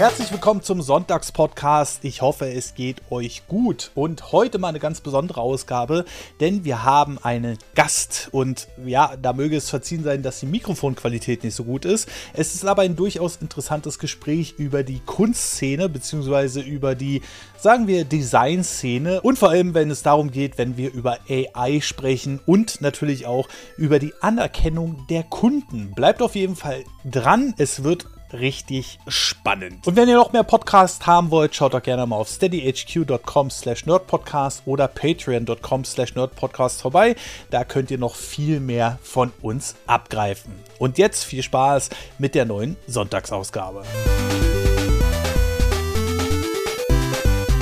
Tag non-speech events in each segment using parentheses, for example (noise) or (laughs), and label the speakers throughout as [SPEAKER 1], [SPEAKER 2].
[SPEAKER 1] Herzlich willkommen zum Sonntagspodcast. Ich hoffe, es geht euch gut. Und heute mal eine ganz besondere Ausgabe, denn wir haben einen Gast. Und ja, da möge es verziehen sein, dass die Mikrofonqualität nicht so gut ist. Es ist aber ein durchaus interessantes Gespräch über die Kunstszene, beziehungsweise über die, sagen wir, Designszene. Und vor allem, wenn es darum geht, wenn wir über AI sprechen und natürlich auch über die Anerkennung der Kunden. Bleibt auf jeden Fall dran. Es wird richtig spannend. Und wenn ihr noch mehr Podcasts haben wollt, schaut doch gerne mal auf steadyhq.com slash nerdpodcast oder patreon.com slash nerdpodcast vorbei. Da könnt ihr noch viel mehr von uns abgreifen. Und jetzt viel Spaß mit der neuen Sonntagsausgabe.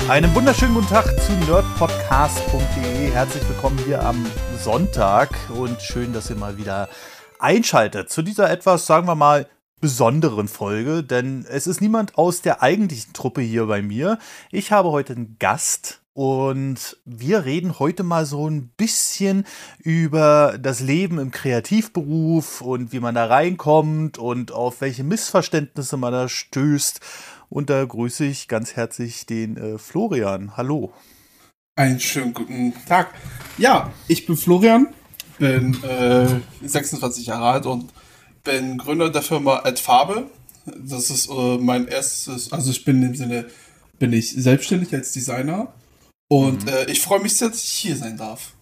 [SPEAKER 1] Einen wunderschönen guten Tag zu nerdpodcast.de. Herzlich willkommen hier am Sonntag und schön, dass ihr mal wieder einschaltet zu dieser etwas, sagen wir mal, besonderen Folge, denn es ist niemand aus der eigentlichen Truppe hier bei mir. Ich habe heute einen Gast und wir reden heute mal so ein bisschen über das Leben im Kreativberuf und wie man da reinkommt und auf welche Missverständnisse man da stößt. Und da grüße ich ganz herzlich den äh, Florian. Hallo.
[SPEAKER 2] Einen schönen guten Tag. Ja, ich bin Florian, bin äh, 26 Jahre alt und bin Gründer der Firma Adfarbe. Das ist äh, mein erstes, also ich bin im Sinne, bin ich selbstständig als Designer und mhm. äh, ich freue mich sehr, dass ich hier sein darf.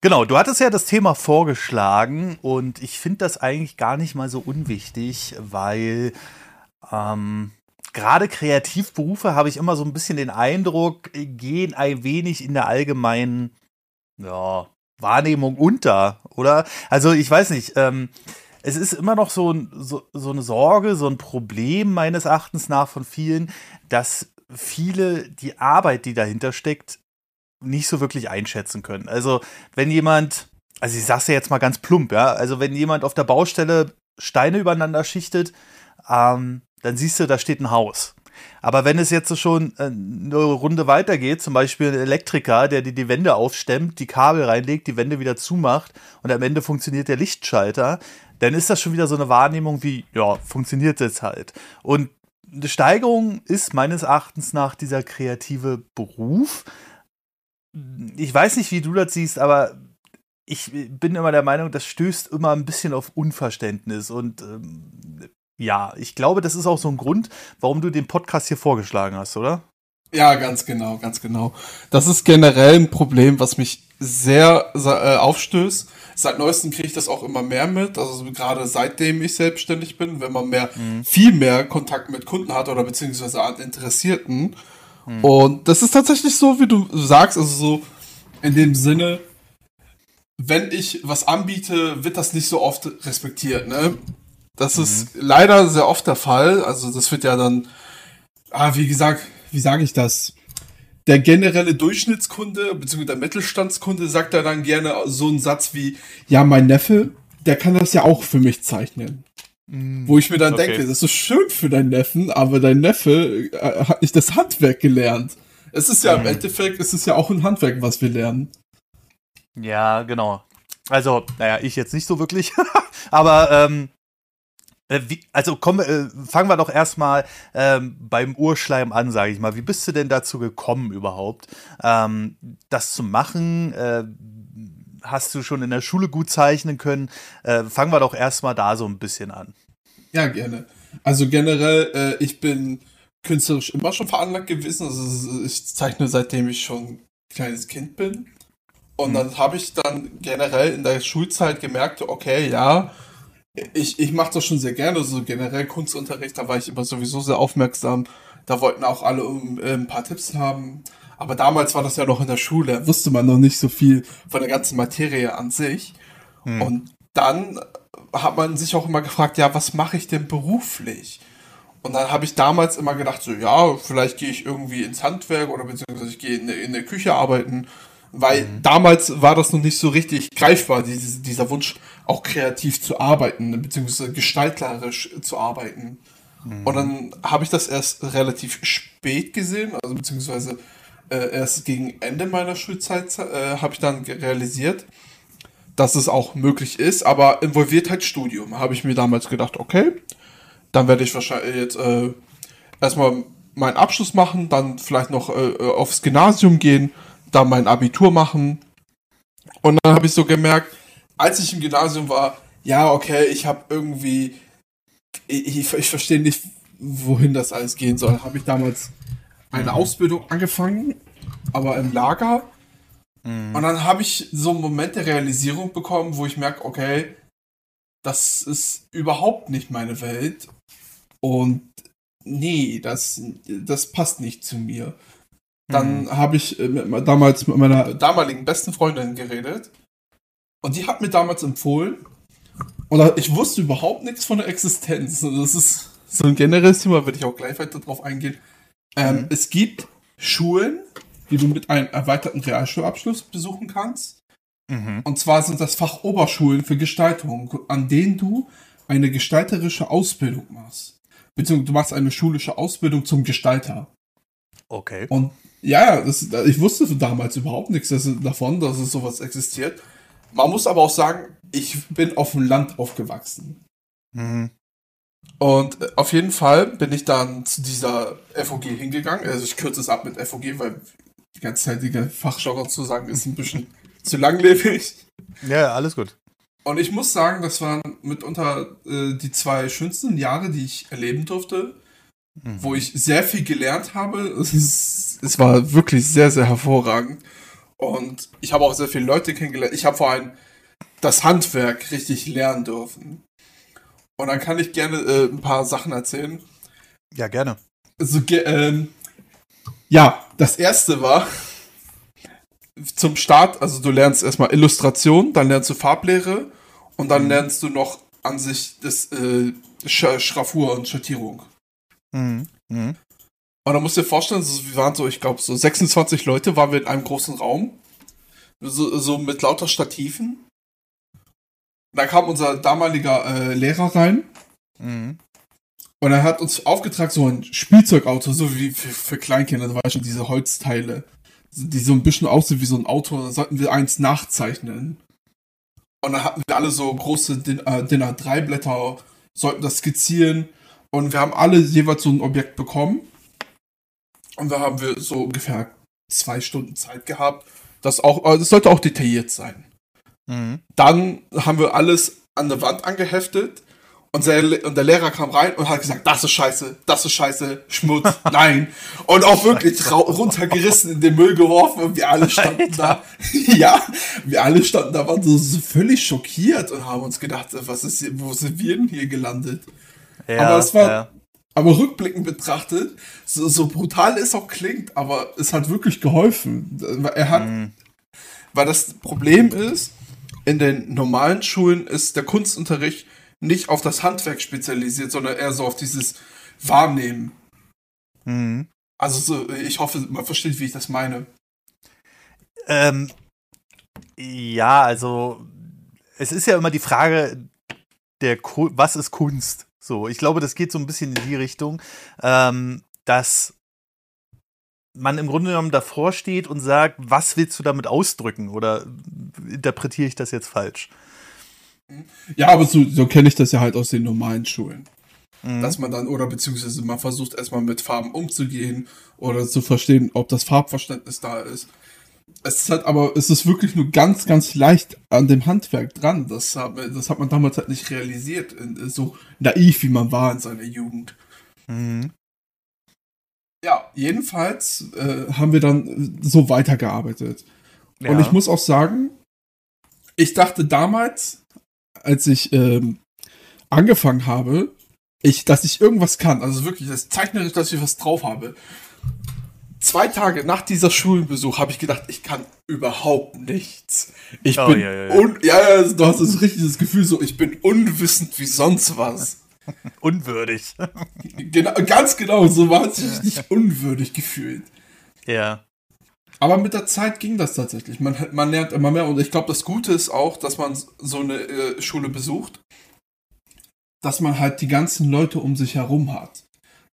[SPEAKER 1] Genau, du hattest ja das Thema vorgeschlagen und ich finde das eigentlich gar nicht mal so unwichtig, weil ähm, gerade Kreativberufe habe ich immer so ein bisschen den Eindruck, gehen ein wenig in der allgemeinen ja, Wahrnehmung unter, oder? Also ich weiß nicht, ähm, es ist immer noch so, so, so eine Sorge, so ein Problem meines Erachtens nach von vielen, dass viele die Arbeit, die dahinter steckt, nicht so wirklich einschätzen können. Also wenn jemand, also ich sag's ja jetzt mal ganz plump, ja, also wenn jemand auf der Baustelle Steine übereinander schichtet, ähm, dann siehst du, da steht ein Haus. Aber wenn es jetzt schon äh, eine Runde weitergeht, zum Beispiel ein Elektriker, der die, die Wände aufstemmt, die Kabel reinlegt, die Wände wieder zumacht und am Ende funktioniert der Lichtschalter, dann ist das schon wieder so eine Wahrnehmung wie, ja, funktioniert jetzt halt. Und eine Steigerung ist meines Erachtens nach dieser kreative Beruf. Ich weiß nicht, wie du das siehst, aber ich bin immer der Meinung, das stößt immer ein bisschen auf Unverständnis. Und ähm, ja, ich glaube, das ist auch so ein Grund, warum du den Podcast hier vorgeschlagen hast, oder?
[SPEAKER 2] Ja, ganz genau, ganz genau. Das ist generell ein Problem, was mich sehr äh, aufstößt Seit neuestem kriege ich das auch immer mehr mit. Also gerade seitdem ich selbstständig bin, wenn man mehr, mhm. viel mehr Kontakt mit Kunden hat oder beziehungsweise an Interessierten. Mhm. Und das ist tatsächlich so, wie du sagst, also so in dem Sinne, wenn ich was anbiete, wird das nicht so oft respektiert, ne? Das mhm. ist leider sehr oft der Fall. Also das wird ja dann, ah, wie gesagt, wie sage ich das? Der generelle Durchschnittskunde bzw. der Mittelstandskunde sagt da dann gerne so einen Satz wie, ja, mein Neffe, der kann das ja auch für mich zeichnen. Mm, Wo ich mir dann okay. denke, das ist schön für deinen Neffen, aber dein Neffe äh, hat nicht das Handwerk gelernt. Es ist ja mm. im Endeffekt, es ist ja auch ein Handwerk, was wir lernen.
[SPEAKER 1] Ja, genau. Also, naja, ich jetzt nicht so wirklich, (laughs) aber ähm, äh, wie, also komm, äh, fangen wir doch erstmal ähm, beim Urschleim an, sage ich mal. Wie bist du denn dazu gekommen überhaupt, ähm, das zu machen? Äh, hast du schon in der Schule gut zeichnen können? Äh, fangen wir doch erstmal da so ein bisschen an.
[SPEAKER 2] Ja, gerne. Also generell, äh, ich bin künstlerisch immer schon veranlagt gewesen. Also ich zeichne seitdem ich schon ein kleines Kind bin. Und hm. dann habe ich dann generell in der Schulzeit gemerkt, okay, ja, ich, ich mache das schon sehr gerne, so generell Kunstunterricht, da war ich immer sowieso sehr aufmerksam. Da wollten auch alle äh, ein paar Tipps haben. Aber damals war das ja noch in der Schule, wusste man noch nicht so viel von der ganzen Materie an sich. Hm. Und dann hat man sich auch immer gefragt, ja, was mache ich denn beruflich? Und dann habe ich damals immer gedacht, so, ja, vielleicht gehe ich irgendwie ins Handwerk oder beziehungsweise ich gehe in, in der Küche arbeiten weil mhm. damals war das noch nicht so richtig greifbar, diese, dieser Wunsch, auch kreativ zu arbeiten, beziehungsweise gestalterisch zu arbeiten. Mhm. Und dann habe ich das erst relativ spät gesehen, also beziehungsweise äh, erst gegen Ende meiner Schulzeit äh, habe ich dann realisiert, dass es auch möglich ist, aber involviert halt Studium. Habe ich mir damals gedacht, okay, dann werde ich wahrscheinlich jetzt äh, erstmal meinen Abschluss machen, dann vielleicht noch äh, aufs Gymnasium gehen, dann mein Abitur machen. Und dann habe ich so gemerkt, als ich im Gymnasium war, ja, okay, ich habe irgendwie, ich, ich, ich verstehe nicht, wohin das alles gehen soll. Habe ich damals eine Ausbildung angefangen, aber im Lager. Mhm. Und dann habe ich so einen Moment der Realisierung bekommen, wo ich merke, okay, das ist überhaupt nicht meine Welt. Und nee, das, das passt nicht zu mir. Dann mhm. habe ich äh, mit, damals mit meiner damaligen besten Freundin geredet. Und die hat mir damals empfohlen. Und ich wusste überhaupt nichts von der Existenz. Das ist so ein generelles Thema, würde ich auch gleich weiter drauf eingehen. Ähm, mhm. Es gibt Schulen, die du mit einem erweiterten Realschulabschluss besuchen kannst. Mhm. Und zwar sind das Fachoberschulen für Gestaltung, an denen du eine gestalterische Ausbildung machst. Beziehungsweise du machst eine schulische Ausbildung zum Gestalter.
[SPEAKER 1] Okay.
[SPEAKER 2] Und ja, das, ich wusste damals überhaupt nichts davon, dass es sowas existiert. Man muss aber auch sagen, ich bin auf dem Land aufgewachsen. Mhm. Und äh, auf jeden Fall bin ich dann zu dieser FOG hingegangen. Also ich kürze es ab mit FOG, weil die ganze zeitige Fachjargon zu sagen ist ein bisschen (laughs) zu langlebig.
[SPEAKER 1] Ja, alles gut.
[SPEAKER 2] Und ich muss sagen, das waren mitunter äh, die zwei schönsten Jahre, die ich erleben durfte, mhm. wo ich sehr viel gelernt habe. Es, ist, es war wirklich sehr, sehr hervorragend. Und ich habe auch sehr viele Leute kennengelernt. Ich habe vor allem das Handwerk richtig lernen dürfen. Und dann kann ich gerne äh, ein paar Sachen erzählen.
[SPEAKER 1] Ja, gerne.
[SPEAKER 2] Also, ähm, ja, das erste war zum Start, also du lernst erstmal Illustration, dann lernst du Farblehre und dann mhm. lernst du noch an sich das äh, Schraffur und Schattierung. Mhm. Mhm. Und dann musst du dir vorstellen, wir waren so, ich glaube, so 26 Leute waren wir in einem großen Raum. So, so mit lauter Stativen. Da kam unser damaliger äh, Lehrer rein. Mhm. Und er hat uns aufgetragen, so ein Spielzeugauto, so wie für, für Kleinkinder, da war schon diese Holzteile, die so ein bisschen aussehen wie so ein Auto, da sollten wir eins nachzeichnen. Und dann hatten wir alle so große DIN, äh, DIN A3 Blätter, sollten das skizzieren. Und wir haben alle jeweils so ein Objekt bekommen. Und da haben wir so ungefähr zwei Stunden Zeit gehabt. Das auch, äh, das sollte auch detailliert sein. Mhm. Dann haben wir alles an der Wand angeheftet und der, und der, Lehrer kam rein und hat gesagt, das ist scheiße, das ist scheiße, Schmutz, (laughs) nein. Und auch wirklich runtergerissen in den Müll geworfen und wir alle standen Alter. da. (laughs) ja, wir alle standen da, waren so, so, völlig schockiert und haben uns gedacht, was ist hier, wo sind wir denn hier gelandet? Ja, aber es war, ja. Aber rückblickend betrachtet, so, so, brutal es auch klingt, aber es hat wirklich geholfen. Er hat, mhm. weil das Problem ist, in den normalen Schulen ist der Kunstunterricht nicht auf das Handwerk spezialisiert, sondern eher so auf dieses Wahrnehmen. Mhm. Also so, ich hoffe, man versteht, wie ich das meine.
[SPEAKER 1] Ähm, ja, also es ist ja immer die Frage, der was ist Kunst? So, ich glaube, das geht so ein bisschen in die Richtung, ähm, dass man im Grunde genommen davor steht und sagt, was willst du damit ausdrücken? Oder interpretiere ich das jetzt falsch?
[SPEAKER 2] Ja, aber so, so kenne ich das ja halt aus den normalen Schulen. Mhm. Dass man dann, oder beziehungsweise man versucht erstmal mit Farben umzugehen oder zu verstehen, ob das Farbverständnis da ist. Es ist halt aber, es ist wirklich nur ganz, ganz leicht an dem Handwerk dran. Das hat, das hat man damals halt nicht realisiert. So naiv, wie man war in seiner Jugend. Mhm. Ja, jedenfalls äh, haben wir dann so weitergearbeitet. Ja. Und ich muss auch sagen, ich dachte damals, als ich ähm, angefangen habe, ich, dass ich irgendwas kann. Also wirklich, das zeichnerisch, dass ich was drauf habe. Zwei Tage nach dieser Schulbesuch habe ich gedacht, ich kann überhaupt nichts. Ich oh, bin ja, ja, ja. Un ja, du hast das richtig das Gefühl so, ich bin unwissend wie sonst was. (laughs)
[SPEAKER 1] Unwürdig. (laughs)
[SPEAKER 2] genau, ganz genau, so war es sich nicht unwürdig gefühlt.
[SPEAKER 1] Ja.
[SPEAKER 2] Aber mit der Zeit ging das tatsächlich. Man, man lernt immer mehr und ich glaube, das Gute ist auch, dass man so eine äh, Schule besucht, dass man halt die ganzen Leute um sich herum hat.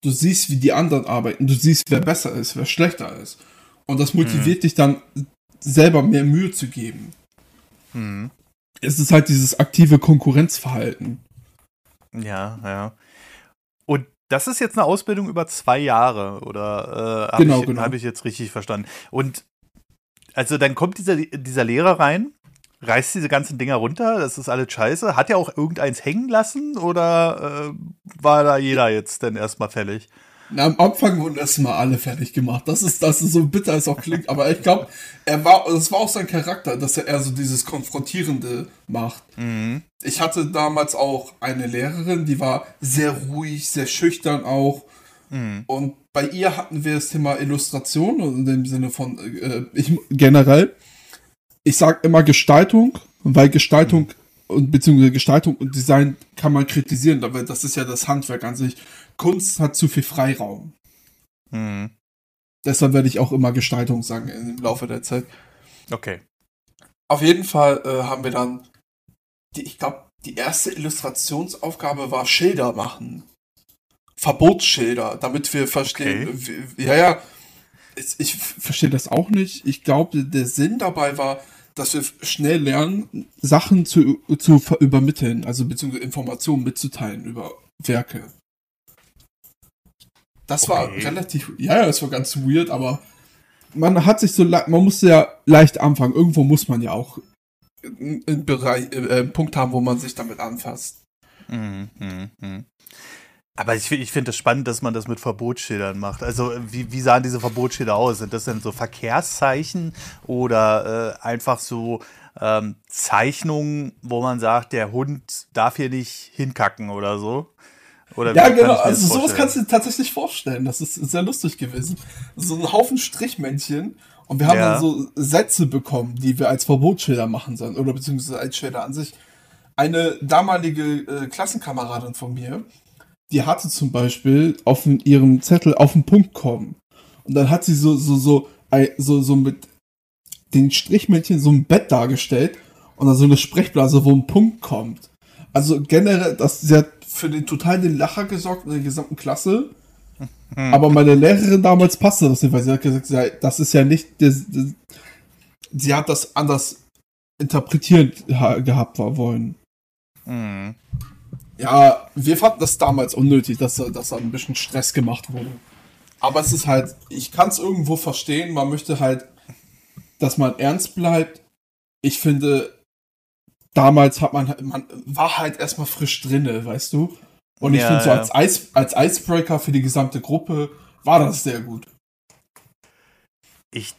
[SPEAKER 2] Du siehst, wie die anderen arbeiten, du siehst, wer besser ist, wer schlechter ist. Und das motiviert mhm. dich dann, selber mehr Mühe zu geben. Mhm. Es ist halt dieses aktive Konkurrenzverhalten.
[SPEAKER 1] Ja, ja. Und Das ist jetzt eine Ausbildung über zwei Jahre, oder äh, habe
[SPEAKER 2] Genau,
[SPEAKER 1] ich,
[SPEAKER 2] genau.
[SPEAKER 1] hab ich jetzt richtig verstanden? Und also dann kommt dieser, dieser Lehrer rein, reißt diese ganzen Dinger runter, das ist alles scheiße. Hat er auch irgendeins hängen lassen oder äh, war da jeder jetzt denn erstmal fällig?
[SPEAKER 2] Na, am Anfang wurden erstmal alle fertig gemacht. Das ist, das ist so bitter es auch klingt, aber ich glaube, er war, das war auch sein Charakter, dass er eher so dieses Konfrontierende macht. Ich hatte damals auch eine Lehrerin, die war sehr ruhig, sehr schüchtern auch. Und bei ihr hatten wir das Thema Illustration, in dem Sinne von, äh, ich generell, ich sag immer Gestaltung, weil Gestaltung und beziehungsweise Gestaltung und Design kann man kritisieren, aber das ist ja das Handwerk an sich. Kunst hat zu viel Freiraum.
[SPEAKER 1] Hm.
[SPEAKER 2] Deshalb werde ich auch immer Gestaltung sagen im Laufe der Zeit.
[SPEAKER 1] Okay.
[SPEAKER 2] Auf jeden Fall äh, haben wir dann, die, ich glaube, die erste Illustrationsaufgabe war Schilder machen. Verbotsschilder, damit wir verstehen. Wie, ja, ja. Ich, ich verstehe das auch nicht. Ich glaube, der Sinn dabei war, dass wir schnell lernen, Sachen zu, zu übermitteln, also beziehungsweise Informationen mitzuteilen über Werke. Das war
[SPEAKER 1] Okay.
[SPEAKER 2] relativ, ja, ja, das war ganz weird, aber man hat sich so, man musste ja leicht anfangen. Irgendwo muss man ja auch einen Bereich, äh, einen Punkt haben, wo man sich damit anfasst.
[SPEAKER 1] Mhm, mhm, mhm. Aber ich, ich finde es spannend, dass man das mit Verbotsschildern macht. Also, äh, wie, wie sahen diese Verbotsschilder aus? Sind das denn so Verkehrszeichen oder äh, einfach so ähm, Zeichnungen, wo man sagt, der Hund darf hier nicht hinkacken oder so? Oder
[SPEAKER 2] Ja, genau,
[SPEAKER 1] das
[SPEAKER 2] also sowas
[SPEAKER 1] vorstellen?
[SPEAKER 2] kannst du dir tatsächlich vorstellen. Das ist sehr lustig gewesen. So ein Haufen Strichmännchen und wir haben
[SPEAKER 1] Ja.
[SPEAKER 2] dann so Sätze bekommen, die wir als Verbotsschilder machen sollen oder beziehungsweise als Schilder an sich. Eine damalige äh, Klassenkameradin von mir, die hatte zum Beispiel auf ihrem Zettel auf den Punkt kommen. Und dann hat sie so, so, so, so, so mit den Strichmännchen so ein Bett dargestellt und dann so eine Sprechblase, wo ein Punkt kommt. Also generell, das, sie hat für den total den Lacher gesorgt in der gesamten Klasse. Aber meine Lehrerin damals passte das nicht, weil sie hat gesagt, das ist ja nicht, das, das, sie hat das anders interpretiert ha- gehabt war wollen.
[SPEAKER 1] Mhm.
[SPEAKER 2] Ja, wir fanden das damals unnötig, dass, da- dass da ein bisschen Stress gemacht wurde. Aber es ist halt, ich kann es irgendwo verstehen, man möchte halt, dass man ernst bleibt. Ich finde, damals hat man, man war halt erstmal frisch drinne, weißt du? Und ich
[SPEAKER 1] Ja,
[SPEAKER 2] finde so
[SPEAKER 1] ja.
[SPEAKER 2] als, Ice, als Icebreaker für die gesamte Gruppe war das sehr gut.
[SPEAKER 1] Ich,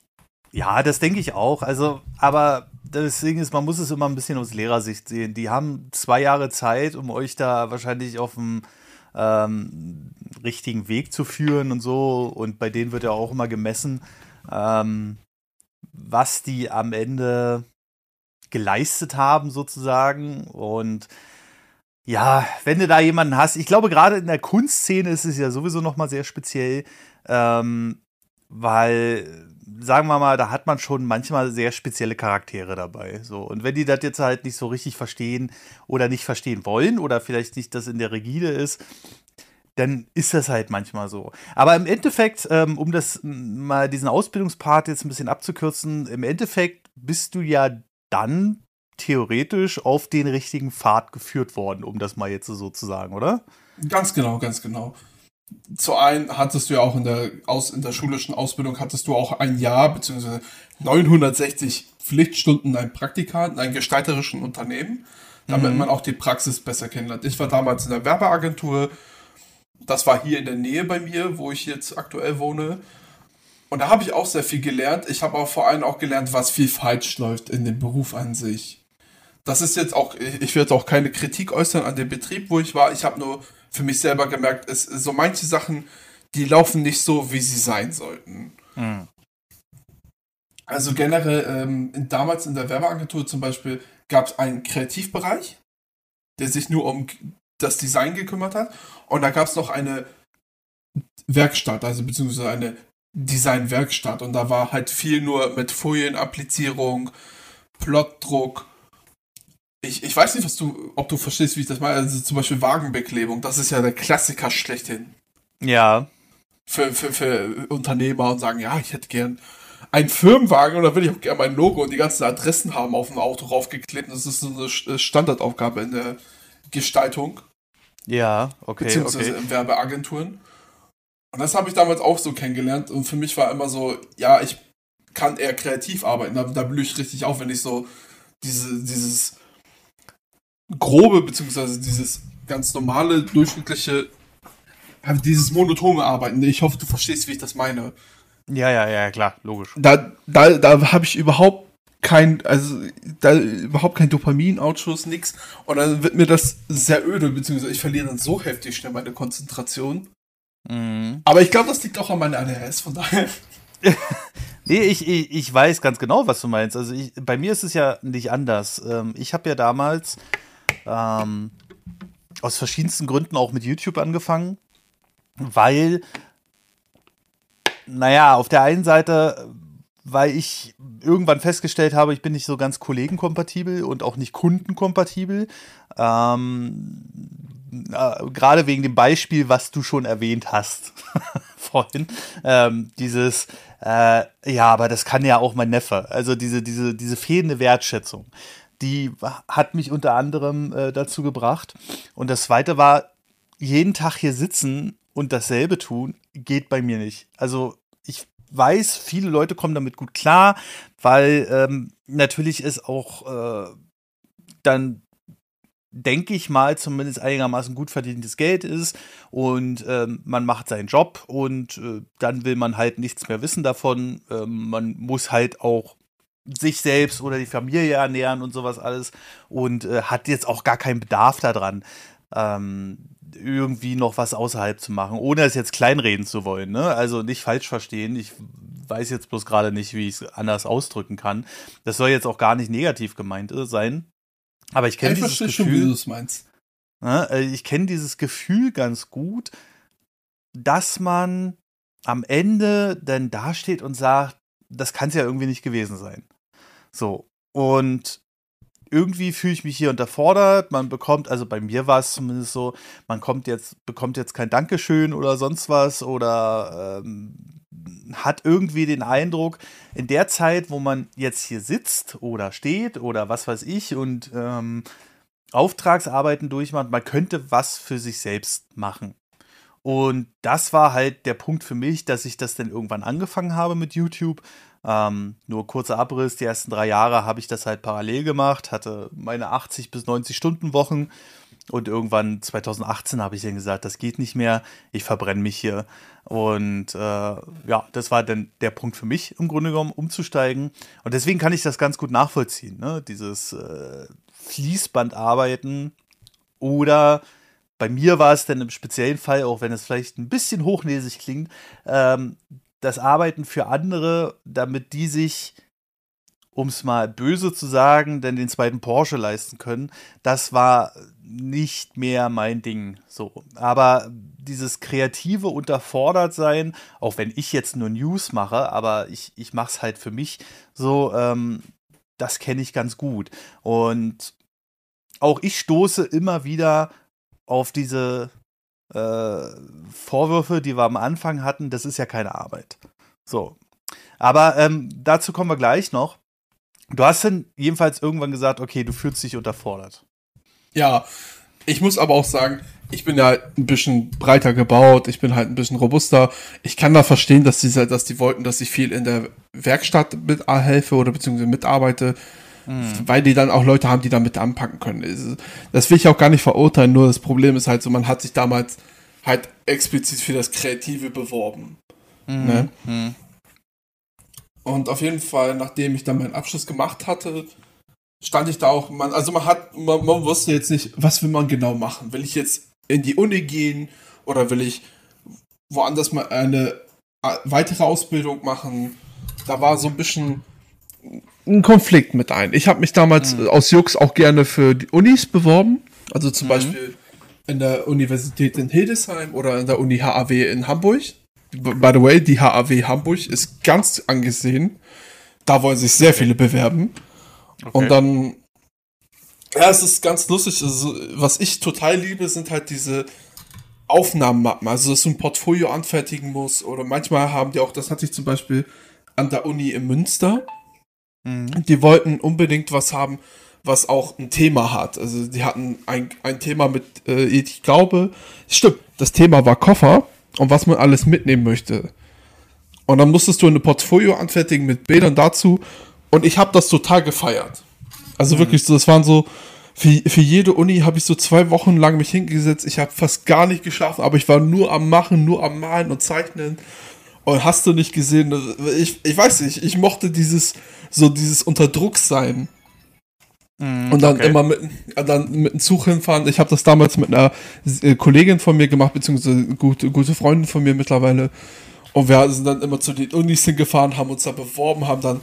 [SPEAKER 1] ja, das denke ich auch. Also, aber Ding ist, man muss es immer ein bisschen aus Lehrersicht sehen. Die haben zwei Jahre Zeit, um euch da wahrscheinlich auf dem ähm, richtigen Weg zu führen und so. Und bei denen wird ja auch immer gemessen, ähm, was die am Ende geleistet haben, sozusagen. Und ja, wenn du da jemanden hast, ich glaube, gerade in der Kunstszene ist es ja sowieso nochmal sehr speziell, ähm, weil, sagen wir mal, da hat man schon manchmal sehr spezielle Charaktere dabei. So. Und wenn die das jetzt halt nicht so richtig verstehen oder nicht verstehen wollen oder vielleicht nicht das in der Rigide ist, dann ist das halt manchmal so. Aber im Endeffekt, ähm, um das mal diesen Ausbildungspart jetzt ein bisschen abzukürzen, im Endeffekt bist du ja dann theoretisch auf den richtigen Pfad geführt worden, um das mal jetzt so zu sagen, oder?
[SPEAKER 2] Ganz genau, ganz genau. Zu einen hattest du ja auch in der, aus, in der schulischen Ausbildung hattest du auch ein Jahr beziehungsweise 960 Pflichtstunden ein Praktika in einem gestalterischen Unternehmen, damit man auch die Praxis besser kennenlernt. Ich war damals in der Werbeagentur. Das war hier in der Nähe bei mir, wo ich jetzt aktuell wohne. Und da habe ich auch sehr viel gelernt. Ich habe auch vor allem auch gelernt, was viel falsch läuft in dem Beruf an sich. Das ist jetzt auch, ich jetzt auch keine Kritik äußern an dem Betrieb, wo ich war. Ich habe nur für mich selber gemerkt, es so manche Sachen, die laufen nicht so, wie sie sein sollten.
[SPEAKER 1] Mhm.
[SPEAKER 2] Also generell, ähm, in, damals in der Werbeagentur zum Beispiel gab es einen Kreativbereich, der sich nur um das Design gekümmert hat. Und da gab es noch eine Werkstatt, also beziehungsweise eine Designwerkstatt. Und da war halt viel nur mit Folienapplizierung, Plotdruck. Ich, ich weiß nicht, was du, ob du verstehst, wie ich das meine. Also zum Beispiel Wagenbeklebung, das ist ja der Klassiker schlechthin
[SPEAKER 1] Ja.
[SPEAKER 2] für, für, für Unternehmer und sagen, ja, ich hätte gern einen Firmenwagen und da will ich auch gerne mein Logo und die ganzen Adressen haben auf dem Auto raufgeklebt. Das ist so eine Sch- Standardaufgabe in der Gestaltung.
[SPEAKER 1] Ja, okay.
[SPEAKER 2] Beziehungsweise
[SPEAKER 1] okay.
[SPEAKER 2] in Werbeagenturen. Und das habe ich damals auch so kennengelernt. Und für mich war immer so, ja, ich kann eher kreativ arbeiten. Da, da blühe ich richtig auf, wenn ich so diese, dieses grobe, beziehungsweise dieses ganz normale, durchschnittliche, halt dieses monotone Arbeiten. Ich hoffe, du verstehst, wie ich das meine.
[SPEAKER 1] Ja, ja, ja, klar, logisch.
[SPEAKER 2] Da, da, da habe ich überhaupt kein, also da überhaupt kein Dopaminausschuss, nix. Und dann wird mir das sehr öde, beziehungsweise ich verliere dann so heftig schnell meine Konzentration.
[SPEAKER 1] Mhm.
[SPEAKER 2] Aber ich glaube, das liegt auch an meiner ADHS, von daher. (laughs)
[SPEAKER 1] Nee, ich, ich, ich weiß ganz genau, was du meinst. Also ich, bei mir ist es ja nicht anders. Ähm, ich habe ja damals ähm, aus verschiedensten Gründen auch mit YouTube angefangen, weil, naja, auf der einen Seite, weil ich irgendwann festgestellt habe, ich bin nicht so ganz kollegenkompatibel und auch nicht kundenkompatibel. Ähm, äh, Gerade wegen dem Beispiel, was du schon erwähnt hast (laughs) vorhin. Ähm, dieses, äh, ja, aber das kann ja auch mein Neffe. Also diese, diese, diese fehlende Wertschätzung, die hat mich unter anderem äh, dazu gebracht. Und das zweite war, jeden Tag hier sitzen und dasselbe tun, geht bei mir nicht. Also ich weiß, viele Leute kommen damit gut klar, weil ähm, natürlich ist auch äh, dann denke ich mal, zumindest einigermaßen gut verdientes Geld ist und ähm, man macht seinen Job und äh, dann will man halt nichts mehr wissen davon. Ähm, man muss halt auch sich selbst oder die Familie ernähren und sowas alles und äh, hat jetzt auch gar keinen Bedarf daran, ähm, irgendwie noch was außerhalb zu machen, ohne es jetzt kleinreden zu wollen. Ne? Also nicht falsch verstehen. Ich weiß jetzt bloß gerade nicht, wie ich es anders ausdrücken kann. Das soll jetzt auch gar nicht negativ gemeint äh, sein. Aber ich kenne dieses Gefühl.
[SPEAKER 2] schon, wie du es meinst.
[SPEAKER 1] Ne, äh, ich kenne dieses Gefühl ganz gut, dass man am Ende dann dasteht und sagt, das kann es ja irgendwie nicht gewesen sein. So. Und irgendwie fühle ich mich hier unterfordert. Man bekommt, also bei mir war es zumindest so, man kommt jetzt, bekommt jetzt kein Dankeschön oder sonst was oder ähm, hat irgendwie den Eindruck, in der Zeit, wo man jetzt hier sitzt oder steht oder was weiß ich und ähm, Auftragsarbeiten durchmacht, man könnte was für sich selbst machen. Und das war halt der Punkt für mich, dass ich das dann irgendwann angefangen habe mit YouTube. Ähm, nur kurzer Abriss, die ersten drei Jahre habe ich das halt parallel gemacht, hatte meine 80 bis 90 Stunden Wochen und irgendwann 2018 habe ich dann gesagt, das geht nicht mehr, ich verbrenne mich hier. Und äh, ja, das war dann der Punkt für mich im Grunde genommen, umzusteigen. Und deswegen kann ich das ganz gut nachvollziehen, ne? dieses äh, Fließbandarbeiten oder bei mir war es dann im speziellen Fall, auch wenn es vielleicht ein bisschen hochnäsig klingt, ähm, das Arbeiten für andere, damit die sich, um es mal böse zu sagen, dann den zweiten Porsche leisten können, das war nicht mehr mein Ding. So. Aber dieses kreative unterfordert sein, auch wenn ich jetzt nur News mache, aber ich, ich mache es halt für mich so, ähm, das kenne ich ganz gut. Und auch ich stoße immer wieder auf diese äh, Vorwürfe, die wir am Anfang hatten, das ist ja keine Arbeit. So. Aber ähm, dazu kommen wir gleich noch. Du hast dann jedenfalls irgendwann gesagt, okay, du fühlst dich unterfordert.
[SPEAKER 2] Ja, ich muss aber auch sagen, ich bin ja ein bisschen breiter gebaut, ich bin halt ein bisschen robuster. Ich kann da verstehen, dass die, dass die wollten, dass ich viel in der Werkstatt mithelfe oder beziehungsweise mitarbeite, mhm. weil die dann auch Leute haben, die damit anpacken können. Das will ich auch gar nicht verurteilen, nur das Problem ist halt so, man hat sich damals halt explizit für das Kreative beworben. Mhm. Ne? Mhm. Und auf jeden Fall, nachdem ich dann meinen Abschluss gemacht hatte, stand ich da auch, man, also man hat, man, man wusste jetzt nicht, was will man genau machen. Will ich jetzt in die Uni gehen oder will ich woanders mal eine äh, weitere Ausbildung machen? Da war so ein bisschen ein Konflikt mit ein. Ich habe mich damals mhm. aus Jux auch gerne für die Unis beworben. Also zum mhm. Beispiel in der Universität in Hildesheim oder in der Uni HAW in Hamburg. By the way, die HAW Hamburg ist ganz angesehen. Da wollen sich sehr viele bewerben. Okay. Und dann, ja, es ist ganz lustig. Also, was ich total liebe, sind halt diese Aufnahmenmappen. Also, dass du ein Portfolio anfertigen musst. Oder manchmal haben die auch, das hatte ich zum Beispiel an der Uni in Münster. Mhm. Die wollten unbedingt was haben, was auch ein Thema hat. Also die hatten ein, ein Thema mit, äh, ich glaube, stimmt, das Thema war Koffer und was man alles mitnehmen möchte. Und dann musstest du ein Portfolio anfertigen mit Bildern dazu und ich habe das total gefeiert. Also mhm. wirklich so, das waren so, für, für jede Uni habe ich so zwei Wochen lang mich hingesetzt. Ich habe fast gar nicht geschlafen, aber ich war nur am Machen, nur am Malen und Zeichnen. Und hast du nicht gesehen, ich, ich weiß nicht, ich mochte dieses, so dieses Unterdruck sein. Mm, und dann okay. immer mit, dann mit dem Zug hinfahren. Ich habe das damals mit einer äh, Kollegin von mir gemacht, beziehungsweise gute, gute Freundin von mir mittlerweile. Und wir sind dann immer zu den Unis hingefahren, haben uns da beworben, haben dann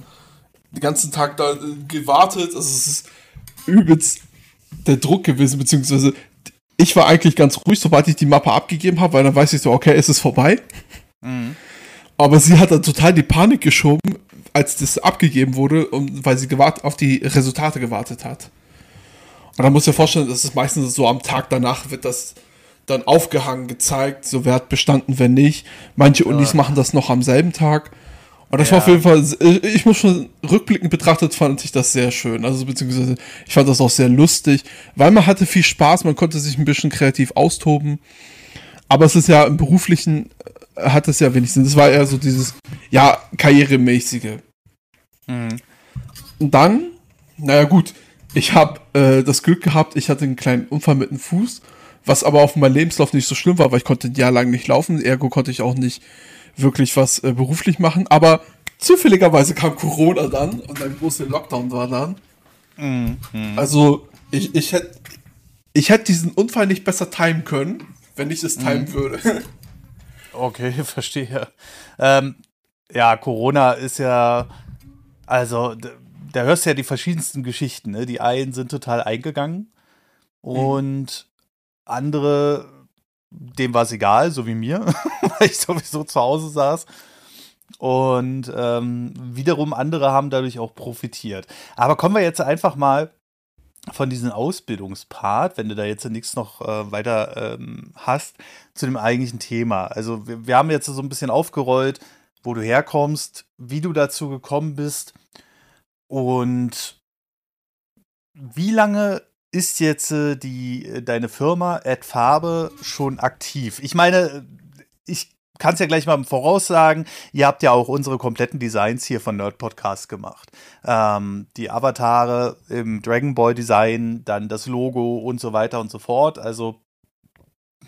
[SPEAKER 2] den ganzen Tag da äh, gewartet. Also es ist übelst der Druck gewesen, beziehungsweise ich war eigentlich ganz ruhig, sobald ich die Mappe abgegeben habe, weil dann weiß ich so, okay, es ist vorbei. Mhm. Aber sie hat dann total die Panik geschoben, als das abgegeben wurde, um, weil sie gewart auf die Resultate gewartet hat. Und dann muss ich vorstellen, das ist meistens so am Tag danach wird das dann aufgehangen, gezeigt, so wer hat bestanden, wer nicht. Manche Unis ja. machen das noch am selben Tag. Und das ja. war auf jeden Fall, ich muss schon rückblickend betrachtet, fand ich das sehr schön. Also beziehungsweise ich fand das auch sehr lustig, weil man hatte viel Spaß, man konnte sich ein bisschen kreativ austoben. Aber es ist ja im beruflichen, hat es ja wenig Sinn. Das war eher so dieses, ja, karrieremäßige. Mhm. Und dann, naja gut, ich habe äh, das Glück gehabt, ich hatte einen kleinen Unfall mit dem Fuß, was aber auf meinem Lebenslauf nicht so schlimm war, weil ich konnte ein Jahr lang nicht laufen, ergo konnte ich auch nicht wirklich was äh, beruflich machen, aber zufälligerweise kam Corona dann und ein großer Lockdown war dann. Mhm. Also, ich, ich hätte ich hätt diesen Unfall nicht besser timen können, wenn ich es timen mhm. würde. (laughs)
[SPEAKER 1] Okay, (laughs) verstehe. Ähm, ja, Corona ist ja, also, da hörst du ja die verschiedensten Geschichten. Ne? Die einen sind total eingegangen mhm. und mhm. andere dem war es egal, so wie mir, (laughs) weil ich sowieso zu Hause saß. Und ähm, wiederum andere haben dadurch auch profitiert. Aber kommen wir jetzt einfach mal von diesem Ausbildungspart, wenn du da jetzt nichts noch äh, weiter ähm, hast, zu dem eigentlichen Thema. Also wir, wir haben jetzt so ein bisschen aufgerollt, wo du herkommst, wie du dazu gekommen bist und wie lange ist jetzt äh, die, äh, deine Firma Ad Farbe schon aktiv? Ich meine, ich kann es ja gleich mal im Voraus sagen, ihr habt ja auch unsere kompletten Designs hier von Nerd Podcast gemacht. Ähm, die Avatare im Dragon Ball Design, dann das Logo und so weiter und so fort. Also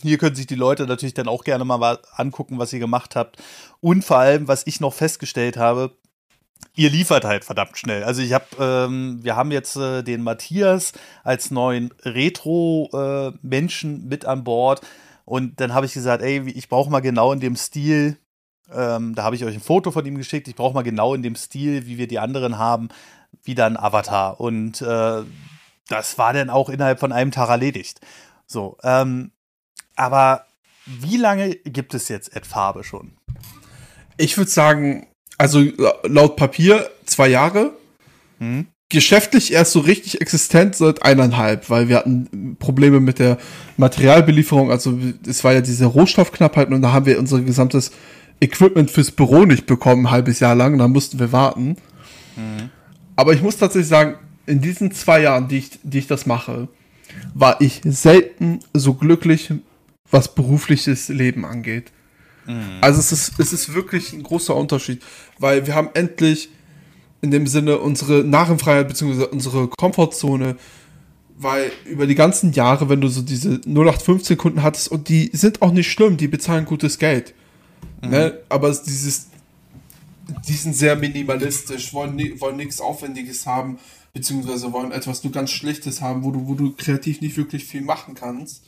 [SPEAKER 1] hier können sich die Leute natürlich dann auch gerne mal angucken, was ihr gemacht habt. Und vor allem, was ich noch festgestellt habe, ihr liefert halt verdammt schnell. Also ich habe, ähm, wir haben jetzt äh, den Matthias als neuen Retro-Menschen äh, mit an Bord. Und dann habe ich gesagt, ey, ich brauche mal genau in dem Stil, ähm, da habe ich euch ein Foto von ihm geschickt, ich brauche mal genau in dem Stil, wie wir die anderen haben, wieder ein Avatar. Und äh, das war dann auch innerhalb von einem Tag erledigt. So, ähm, aber wie lange gibt es jetzt Ed Farbe schon?
[SPEAKER 2] Ich würde sagen, also laut Papier zwei Jahre. Mhm. Geschäftlich erst so richtig existent seit eineinhalb, weil wir hatten Probleme mit der Materialbelieferung. Also es war ja diese Rohstoffknappheit und da haben wir unser gesamtes Equipment fürs Büro nicht bekommen, ein halbes Jahr lang. Da mussten wir warten. Mhm. Aber ich muss tatsächlich sagen, in diesen zwei Jahren, die ich, die ich das mache, war ich selten so glücklich, was berufliches Leben angeht. Mhm. Also es ist, es ist wirklich ein großer Unterschied, weil wir haben endlich in dem Sinne unsere Narrenfreiheit bzw. unsere Komfortzone, weil über die ganzen Jahre, wenn du so diese 0815 Kunden hattest und die sind auch nicht schlimm, die bezahlen gutes Geld. Mhm. Ne? Aber dieses, die sind sehr minimalistisch, wollen, wollen nichts Aufwendiges haben, beziehungsweise wollen etwas nur ganz Schlichtes haben, wo du, wo du kreativ nicht wirklich viel machen kannst.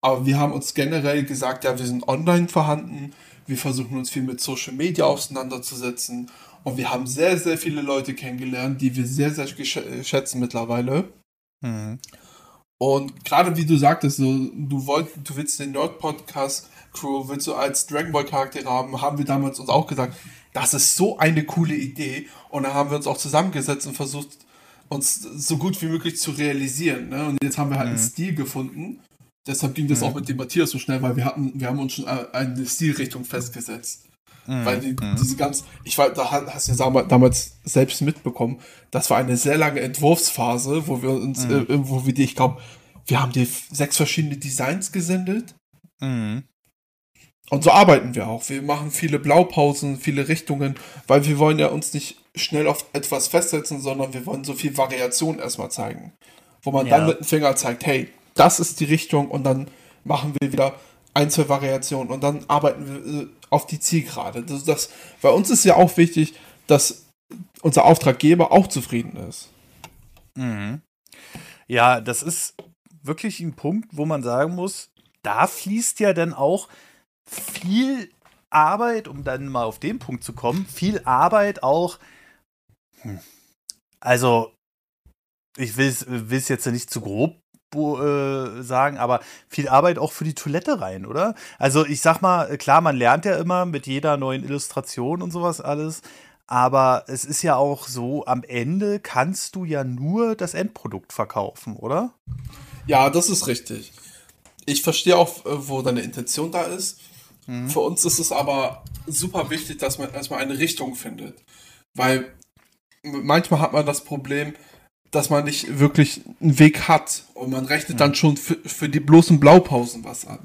[SPEAKER 2] Aber wir haben uns generell gesagt, ja, wir sind online vorhanden, wir versuchen uns viel mit Social Media auseinanderzusetzen und wir haben sehr, sehr viele Leute kennengelernt, die wir sehr, sehr schätzen mittlerweile. Mhm. Und gerade wie du sagtest, so, du, wollt, du willst den Nerd-Podcast-Crew, willst du als Dragon Ball Charakter haben, haben wir damals uns auch gesagt, das ist so eine coole Idee. Und dann haben wir uns auch zusammengesetzt und versucht, uns so gut wie möglich zu realisieren. Ne? Und jetzt haben wir halt mhm. einen Stil gefunden, Deshalb ging das mhm. auch mit dem Matthias so schnell, weil wir hatten, wir haben uns schon eine Stilrichtung festgesetzt. Mhm. Weil die, mhm. diese ganz, ich war, da hast du ja damals selbst mitbekommen, das war eine sehr lange Entwurfsphase, wo wir uns, mhm. äh, wo wir die, ich glaube, wir haben dir sechs verschiedene Designs gesendet. Mhm. Und so arbeiten wir auch. Wir machen viele Blaupausen, viele Richtungen, weil wir wollen ja uns nicht schnell auf etwas festsetzen, sondern wir wollen so viel Variation erstmal zeigen. Wo man ja. dann mit dem Finger zeigt, hey, das ist die Richtung und dann machen wir wieder ein, zwei Variationen und dann arbeiten wir äh, auf die Zielgerade. Das, das, bei uns ist ja auch wichtig, dass unser Auftraggeber auch zufrieden ist.
[SPEAKER 1] Mhm. Ja, das ist wirklich ein Punkt, wo man sagen muss, da fließt ja dann auch viel Arbeit, um dann mal auf den Punkt zu kommen, viel Arbeit auch. Hm, also, ich will es jetzt nicht zu grob sagen, aber viel Arbeit auch für die Toilette rein, oder? Also ich sag mal, klar, man lernt ja immer mit jeder neuen Illustration und sowas alles, aber es ist ja auch so, am Ende kannst du ja nur das Endprodukt verkaufen, oder?
[SPEAKER 2] Ja, das ist richtig. Ich verstehe auch, äh, wo deine Intention da ist. Mhm. Für uns ist es aber super wichtig, dass man erstmal eine Richtung findet. Weil manchmal hat man das Problem, dass man nicht wirklich einen Weg hat und man rechnet mhm. dann schon für, für, die bloßen Blaupausen was an.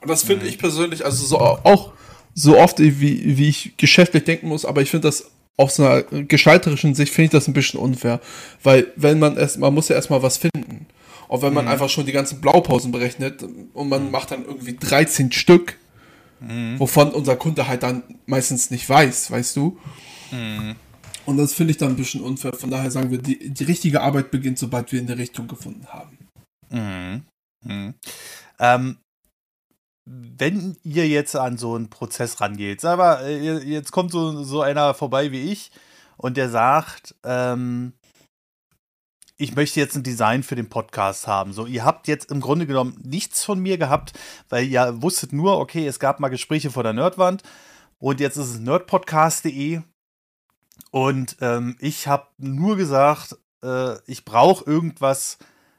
[SPEAKER 2] Und das finde mhm. ich persönlich, also so auch so oft, wie, wie ich geschäftlich denken muss, aber ich finde das aus einer gestalterischen Sicht finde ich das ein bisschen unfair. Weil wenn man erst, man muss ja erstmal was finden. Und wenn man mhm. einfach schon die ganzen Blaupausen berechnet und man mhm. macht dann irgendwie 13 Stück, mhm. wovon unser Kunde halt dann meistens nicht weiß, weißt du? Und das finde ich dann ein bisschen unfair. Von daher sagen wir, die, die richtige Arbeit beginnt, sobald wir in der Richtung gefunden haben.
[SPEAKER 1] Mhm. Mhm. Ähm, wenn ihr jetzt an so einen Prozess rangeht, sag mal, äh, jetzt kommt so, so einer vorbei wie ich und der sagt, ähm, ich möchte jetzt ein Design für den Podcast haben. So, ihr habt jetzt im Grunde genommen nichts von mir gehabt, weil ihr wusstet nur, okay, es gab mal Gespräche vor der Nerdwand und jetzt ist es nerdpodcast.de und ähm, ich habe nur gesagt, äh, ich brauche irgendwas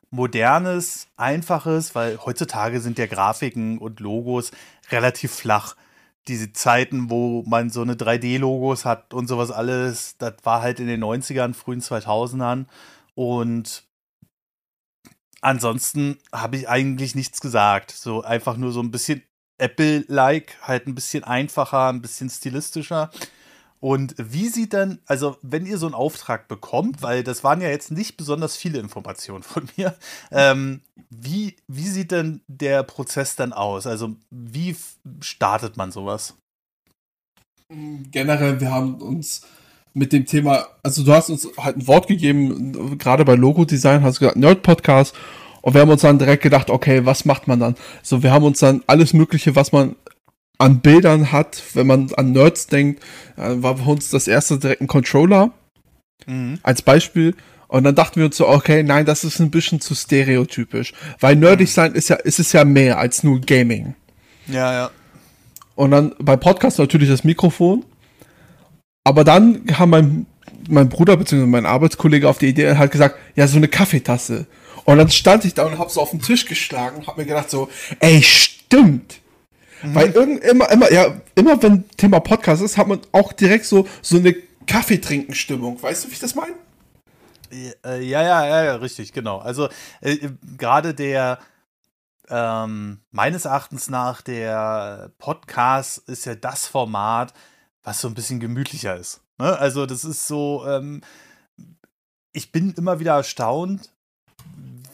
[SPEAKER 1] Modernes, Einfaches, weil heutzutage sind ja Grafiken und Logos relativ flach. Diese Zeiten, wo man so eine 3D-Logos hat und sowas alles, das war halt in den 90ern, frühen 2000ern. Und ansonsten habe ich eigentlich nichts gesagt. So einfach nur so ein bisschen Apple-like, halt ein bisschen einfacher, ein bisschen stilistischer. Und wie sieht dann, also wenn ihr so einen Auftrag bekommt, weil das waren ja jetzt nicht besonders viele Informationen von mir, ähm, wie, wie sieht denn der Prozess dann aus? Also wie startet man sowas?
[SPEAKER 2] Generell, wir haben uns mit dem Thema, also du hast uns halt ein Wort gegeben, gerade bei Logo-Design hast du gesagt, Nerd-Podcast und wir haben uns dann direkt gedacht, okay, was macht man dann? So, wir haben uns dann alles Mögliche, was man an Bildern hat, wenn man an Nerds denkt, äh, war bei uns das erste direkt ein Controller mhm. als Beispiel. Und dann dachten wir uns so, okay, nein, das ist ein bisschen zu stereotypisch. Weil nerdig mhm. sein ist ja, ist es ja mehr als nur Gaming.
[SPEAKER 1] Ja, ja.
[SPEAKER 2] Und dann bei Podcast natürlich das Mikrofon. Aber dann kam mein, mein Bruder bzw. mein Arbeitskollege auf die Idee hat gesagt, ja, so eine Kaffeetasse. Und dann stand ich da und hab so auf den Tisch geschlagen, hab mir gedacht so, ey, stimmt. Mhm. Weil irgend, immer, immer, ja, immer wenn Thema Podcast ist, hat man auch direkt so, so eine Kaffeetrinken-Stimmung. Weißt du, wie ich das meine?
[SPEAKER 1] Ja, ja, ja, ja, richtig, genau. Also äh, gerade der, ähm, meines Erachtens nach, der Podcast ist ja das Format, was so ein bisschen gemütlicher ist. Ne? Also das ist so, ähm, ich bin immer wieder erstaunt,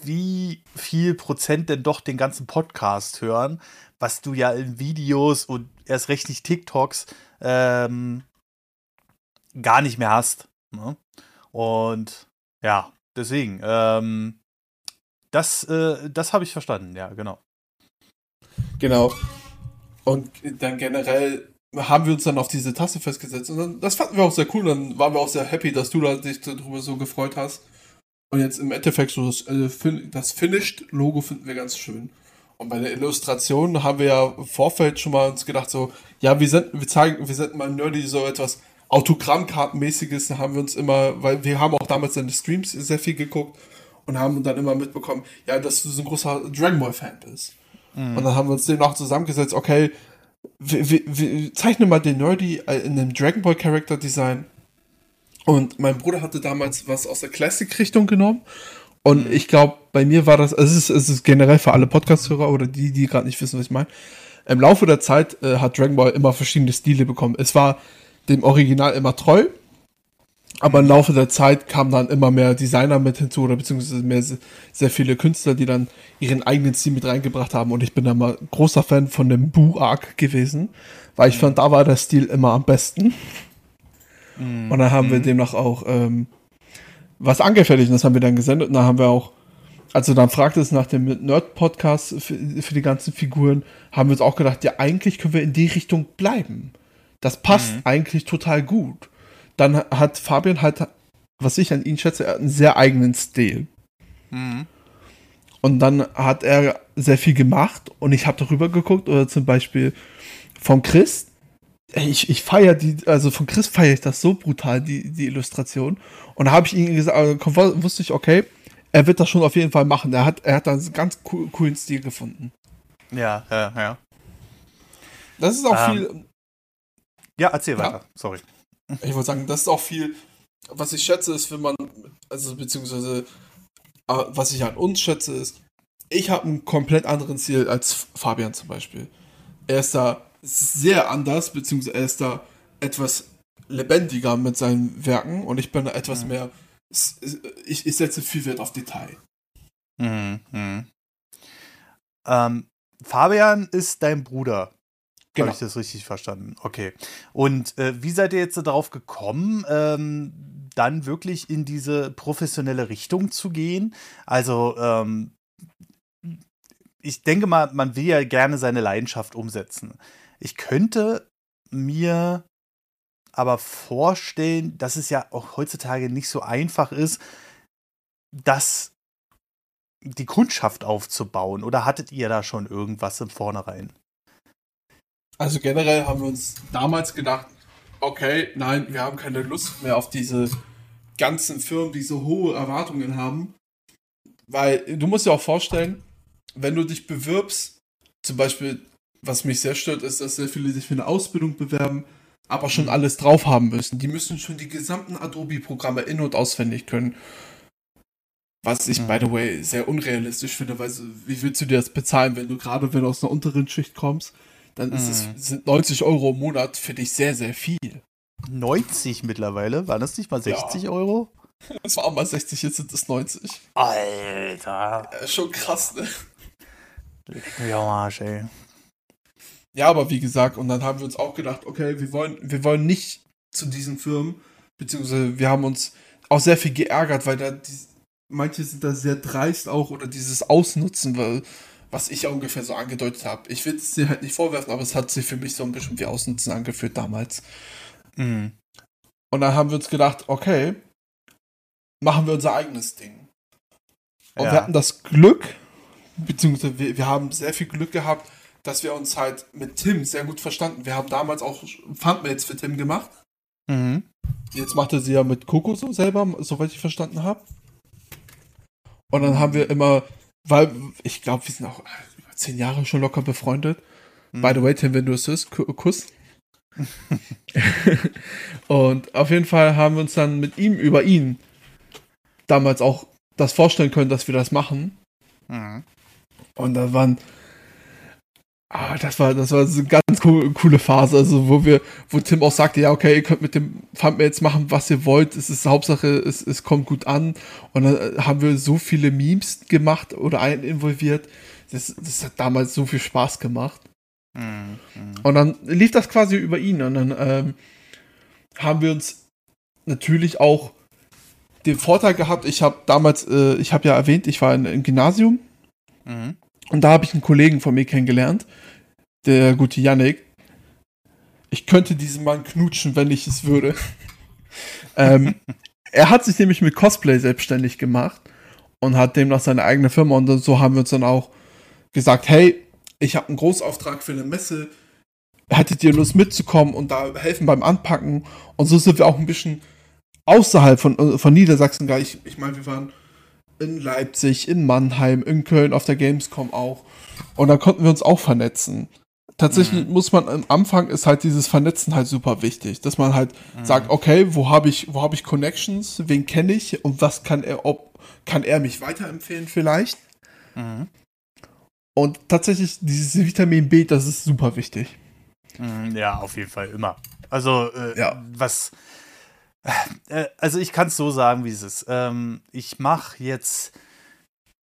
[SPEAKER 1] wie viel Prozent denn doch den ganzen Podcast hören, was du ja in Videos und erst recht nicht TikToks ähm, gar nicht mehr hast. Ne? Und ja, deswegen, ähm, das, äh, das habe ich verstanden, ja, genau.
[SPEAKER 2] Genau. Und dann generell haben wir uns dann auf diese Tasse festgesetzt und dann, das fanden wir auch sehr cool. Dann waren wir auch sehr happy, dass du da dich darüber so gefreut hast. Und jetzt im Endeffekt so das, äh, das Finished-Logo finden wir ganz schön. Und bei der Illustration haben wir ja im Vorfeld schon mal uns gedacht, so, ja, wir sind, wir zeigen, wir sind mal Nerdy so etwas Autogrammkartenmäßiges, da haben wir uns immer, weil wir haben auch damals in den Streams sehr viel geguckt und haben dann immer mitbekommen, ja, dass du so ein großer Dragon Ball Fan bist. Mhm. Und dann haben wir uns den auch zusammengesetzt, okay, wir, wir, zeichne mal den Nerdy äh, in einem Dragon Ball Character Design. Und mein Bruder hatte damals was aus der Classic-Richtung genommen. Und mhm. ich glaube, bei mir war das, also es ist, es ist generell für alle Podcast-Hörer oder die, die gerade nicht wissen, was ich meine. Im Laufe der Zeit äh, hat Dragon Ball immer verschiedene Stile bekommen. Es war dem Original immer treu, aber im Laufe der Zeit kamen dann immer mehr Designer mit hinzu oder beziehungsweise mehr, sehr viele Künstler, die dann ihren eigenen Stil mit reingebracht haben. Und ich bin da mal großer Fan von dem Boo-Arc gewesen, weil ich mhm. fand, da war der Stil immer am besten. Mhm. Und dann haben wir mhm. demnach auch ähm, was angefertigt und das haben wir dann gesendet. Und dann haben wir auch, also dann fragte es nach dem Nerd-Podcast für, für, die ganzen Figuren, haben wir uns auch gedacht, ja, eigentlich können wir in die Richtung bleiben. Das passt mhm. eigentlich total gut dann hat Fabian halt, was ich an ihn schätze, einen sehr eigenen Stil. Mhm. Und dann hat er sehr viel gemacht und ich habe darüber geguckt oder zum Beispiel von Chris. Ich, ich feiere die, also von Chris feiere ich das so brutal, die, die Illustration. Und da habe ich ihm gesagt, also wusste ich, okay, er wird das schon auf jeden Fall machen. Er hat, er hat da einen ganz coolen Stil gefunden.
[SPEAKER 1] Ja, ja, ja.
[SPEAKER 2] Das ist auch ähm, viel.
[SPEAKER 1] Ja, erzähl ja. weiter, sorry.
[SPEAKER 2] Ich wollte sagen, das ist auch viel, was ich schätze, ist, wenn man, also beziehungsweise äh, was ich an uns schätze, ist, ich habe einen komplett anderen Ziel als Fabian zum Beispiel. Er ist da sehr anders, beziehungsweise er ist da etwas lebendiger mit seinen Werken und ich bin da etwas mhm. mehr, ich, ich setze viel Wert auf Detail.
[SPEAKER 1] Mhm. mhm. Ähm, Fabian ist dein Bruder. Genau. Habe ich das richtig verstanden? Okay. Und äh, wie seid ihr jetzt darauf gekommen, ähm, dann wirklich in diese professionelle Richtung zu gehen? Also, ähm, ich denke mal, man will ja gerne seine Leidenschaft umsetzen. Ich könnte mir aber vorstellen, dass es ja auch heutzutage nicht so einfach ist, das die Kundschaft aufzubauen. Oder hattet ihr da schon irgendwas im Vornherein?
[SPEAKER 2] Also generell haben wir uns damals gedacht, okay, nein, wir haben keine Lust mehr auf diese ganzen Firmen, die so hohe Erwartungen haben. Weil du musst dir auch vorstellen, wenn du dich bewirbst, zum Beispiel, was mich sehr stört, ist, dass sehr viele sich für eine Ausbildung bewerben, aber schon alles drauf haben müssen. Die müssen schon die gesamten Adobe-Programme in- und auswendig können. Was ich, by the way, sehr unrealistisch finde, weil wie willst du dir das bezahlen, wenn du gerade, wenn du aus einer unteren Schicht kommst, dann ist es, mhm. sind 90 Euro im Monat für dich sehr, sehr viel.
[SPEAKER 1] 90 mittlerweile? Waren das nicht mal 60 ja. Euro? (laughs)
[SPEAKER 2] Es war mal 60, jetzt sind es 90.
[SPEAKER 1] Alter.
[SPEAKER 2] Ja, schon krass, ne?
[SPEAKER 1] Ja, Arsch, ey.
[SPEAKER 2] Ja, aber wie gesagt, und dann haben wir uns auch gedacht, okay, wir wollen, wir wollen nicht zu diesen Firmen, beziehungsweise wir haben uns auch sehr viel geärgert, weil da die, manche sind da sehr dreist auch oder dieses Ausnutzen, weil was ich ungefähr so angedeutet habe. Ich will es dir halt nicht vorwerfen, aber es hat sich für mich so ein bisschen wie Ausnutzen angefühlt damals. Mhm. Und dann haben wir uns gedacht, okay, machen wir unser eigenes Ding. Und ja. wir hatten das Glück, beziehungsweise wir, wir haben sehr viel Glück gehabt, dass wir uns halt mit Tim sehr gut verstanden. Wir haben damals auch Thumbnails für Tim gemacht. Mhm. Jetzt macht er sie ja mit Coco so selber, soweit ich verstanden habe. Und dann haben wir immer weil ich glaube, wir sind auch über zehn Jahre schon locker befreundet. Mhm. By the way, Tim, wenn du es hörst, Kuss. (laughs) und auf jeden Fall haben wir uns dann mit ihm über ihn damals auch das vorstellen können, dass wir das machen. Mhm. Und da waren Ah, das war, das war so eine ganz cool, coole Phase, also wo wir, wo Tim auch sagte, ja, okay, ihr könnt mit dem Thumbnails machen, was ihr wollt, es ist Hauptsache, es, es kommt gut an. Und dann äh, haben wir so viele Memes gemacht oder einen involviert. Das, das hat damals so viel Spaß gemacht. Mhm. Und dann lief das quasi über ihn. Und dann ähm, haben wir uns natürlich auch den Vorteil gehabt, ich habe damals, äh, ich habe ja erwähnt, ich war in, im Gymnasium. Mhm. Und da habe ich einen Kollegen von mir kennengelernt, der gute Yannick. Ich könnte diesen Mann knutschen, wenn ich es würde. (laughs) ähm, er hat sich nämlich mit Cosplay selbstständig gemacht und hat demnach seine eigene Firma. Und so haben wir uns dann auch gesagt, hey, ich habe einen Großauftrag für eine Messe. Hättet ihr Lust mitzukommen und da helfen beim Anpacken? Und so sind wir auch ein bisschen außerhalb von, von Niedersachsen. Ich, ich meine, wir waren in Leipzig, in Mannheim, in Köln, auf der Gamescom auch. Und da konnten wir uns auch vernetzen. tatsächlich mhm. muss man am Anfang ist halt dieses Vernetzen halt super wichtig, dass man halt mhm. sagt, okay, wo habe ich, wo habe ich Connections, wen kenne ich und was kann er, ob kann er mich weiterempfehlen vielleicht? Mhm. Und tatsächlich dieses Vitamin B, das ist super wichtig.
[SPEAKER 1] Mhm, ja, auf jeden Fall immer. Also äh, ja. was, also ich kann es so sagen, wie es ist. Ähm, ich mache jetzt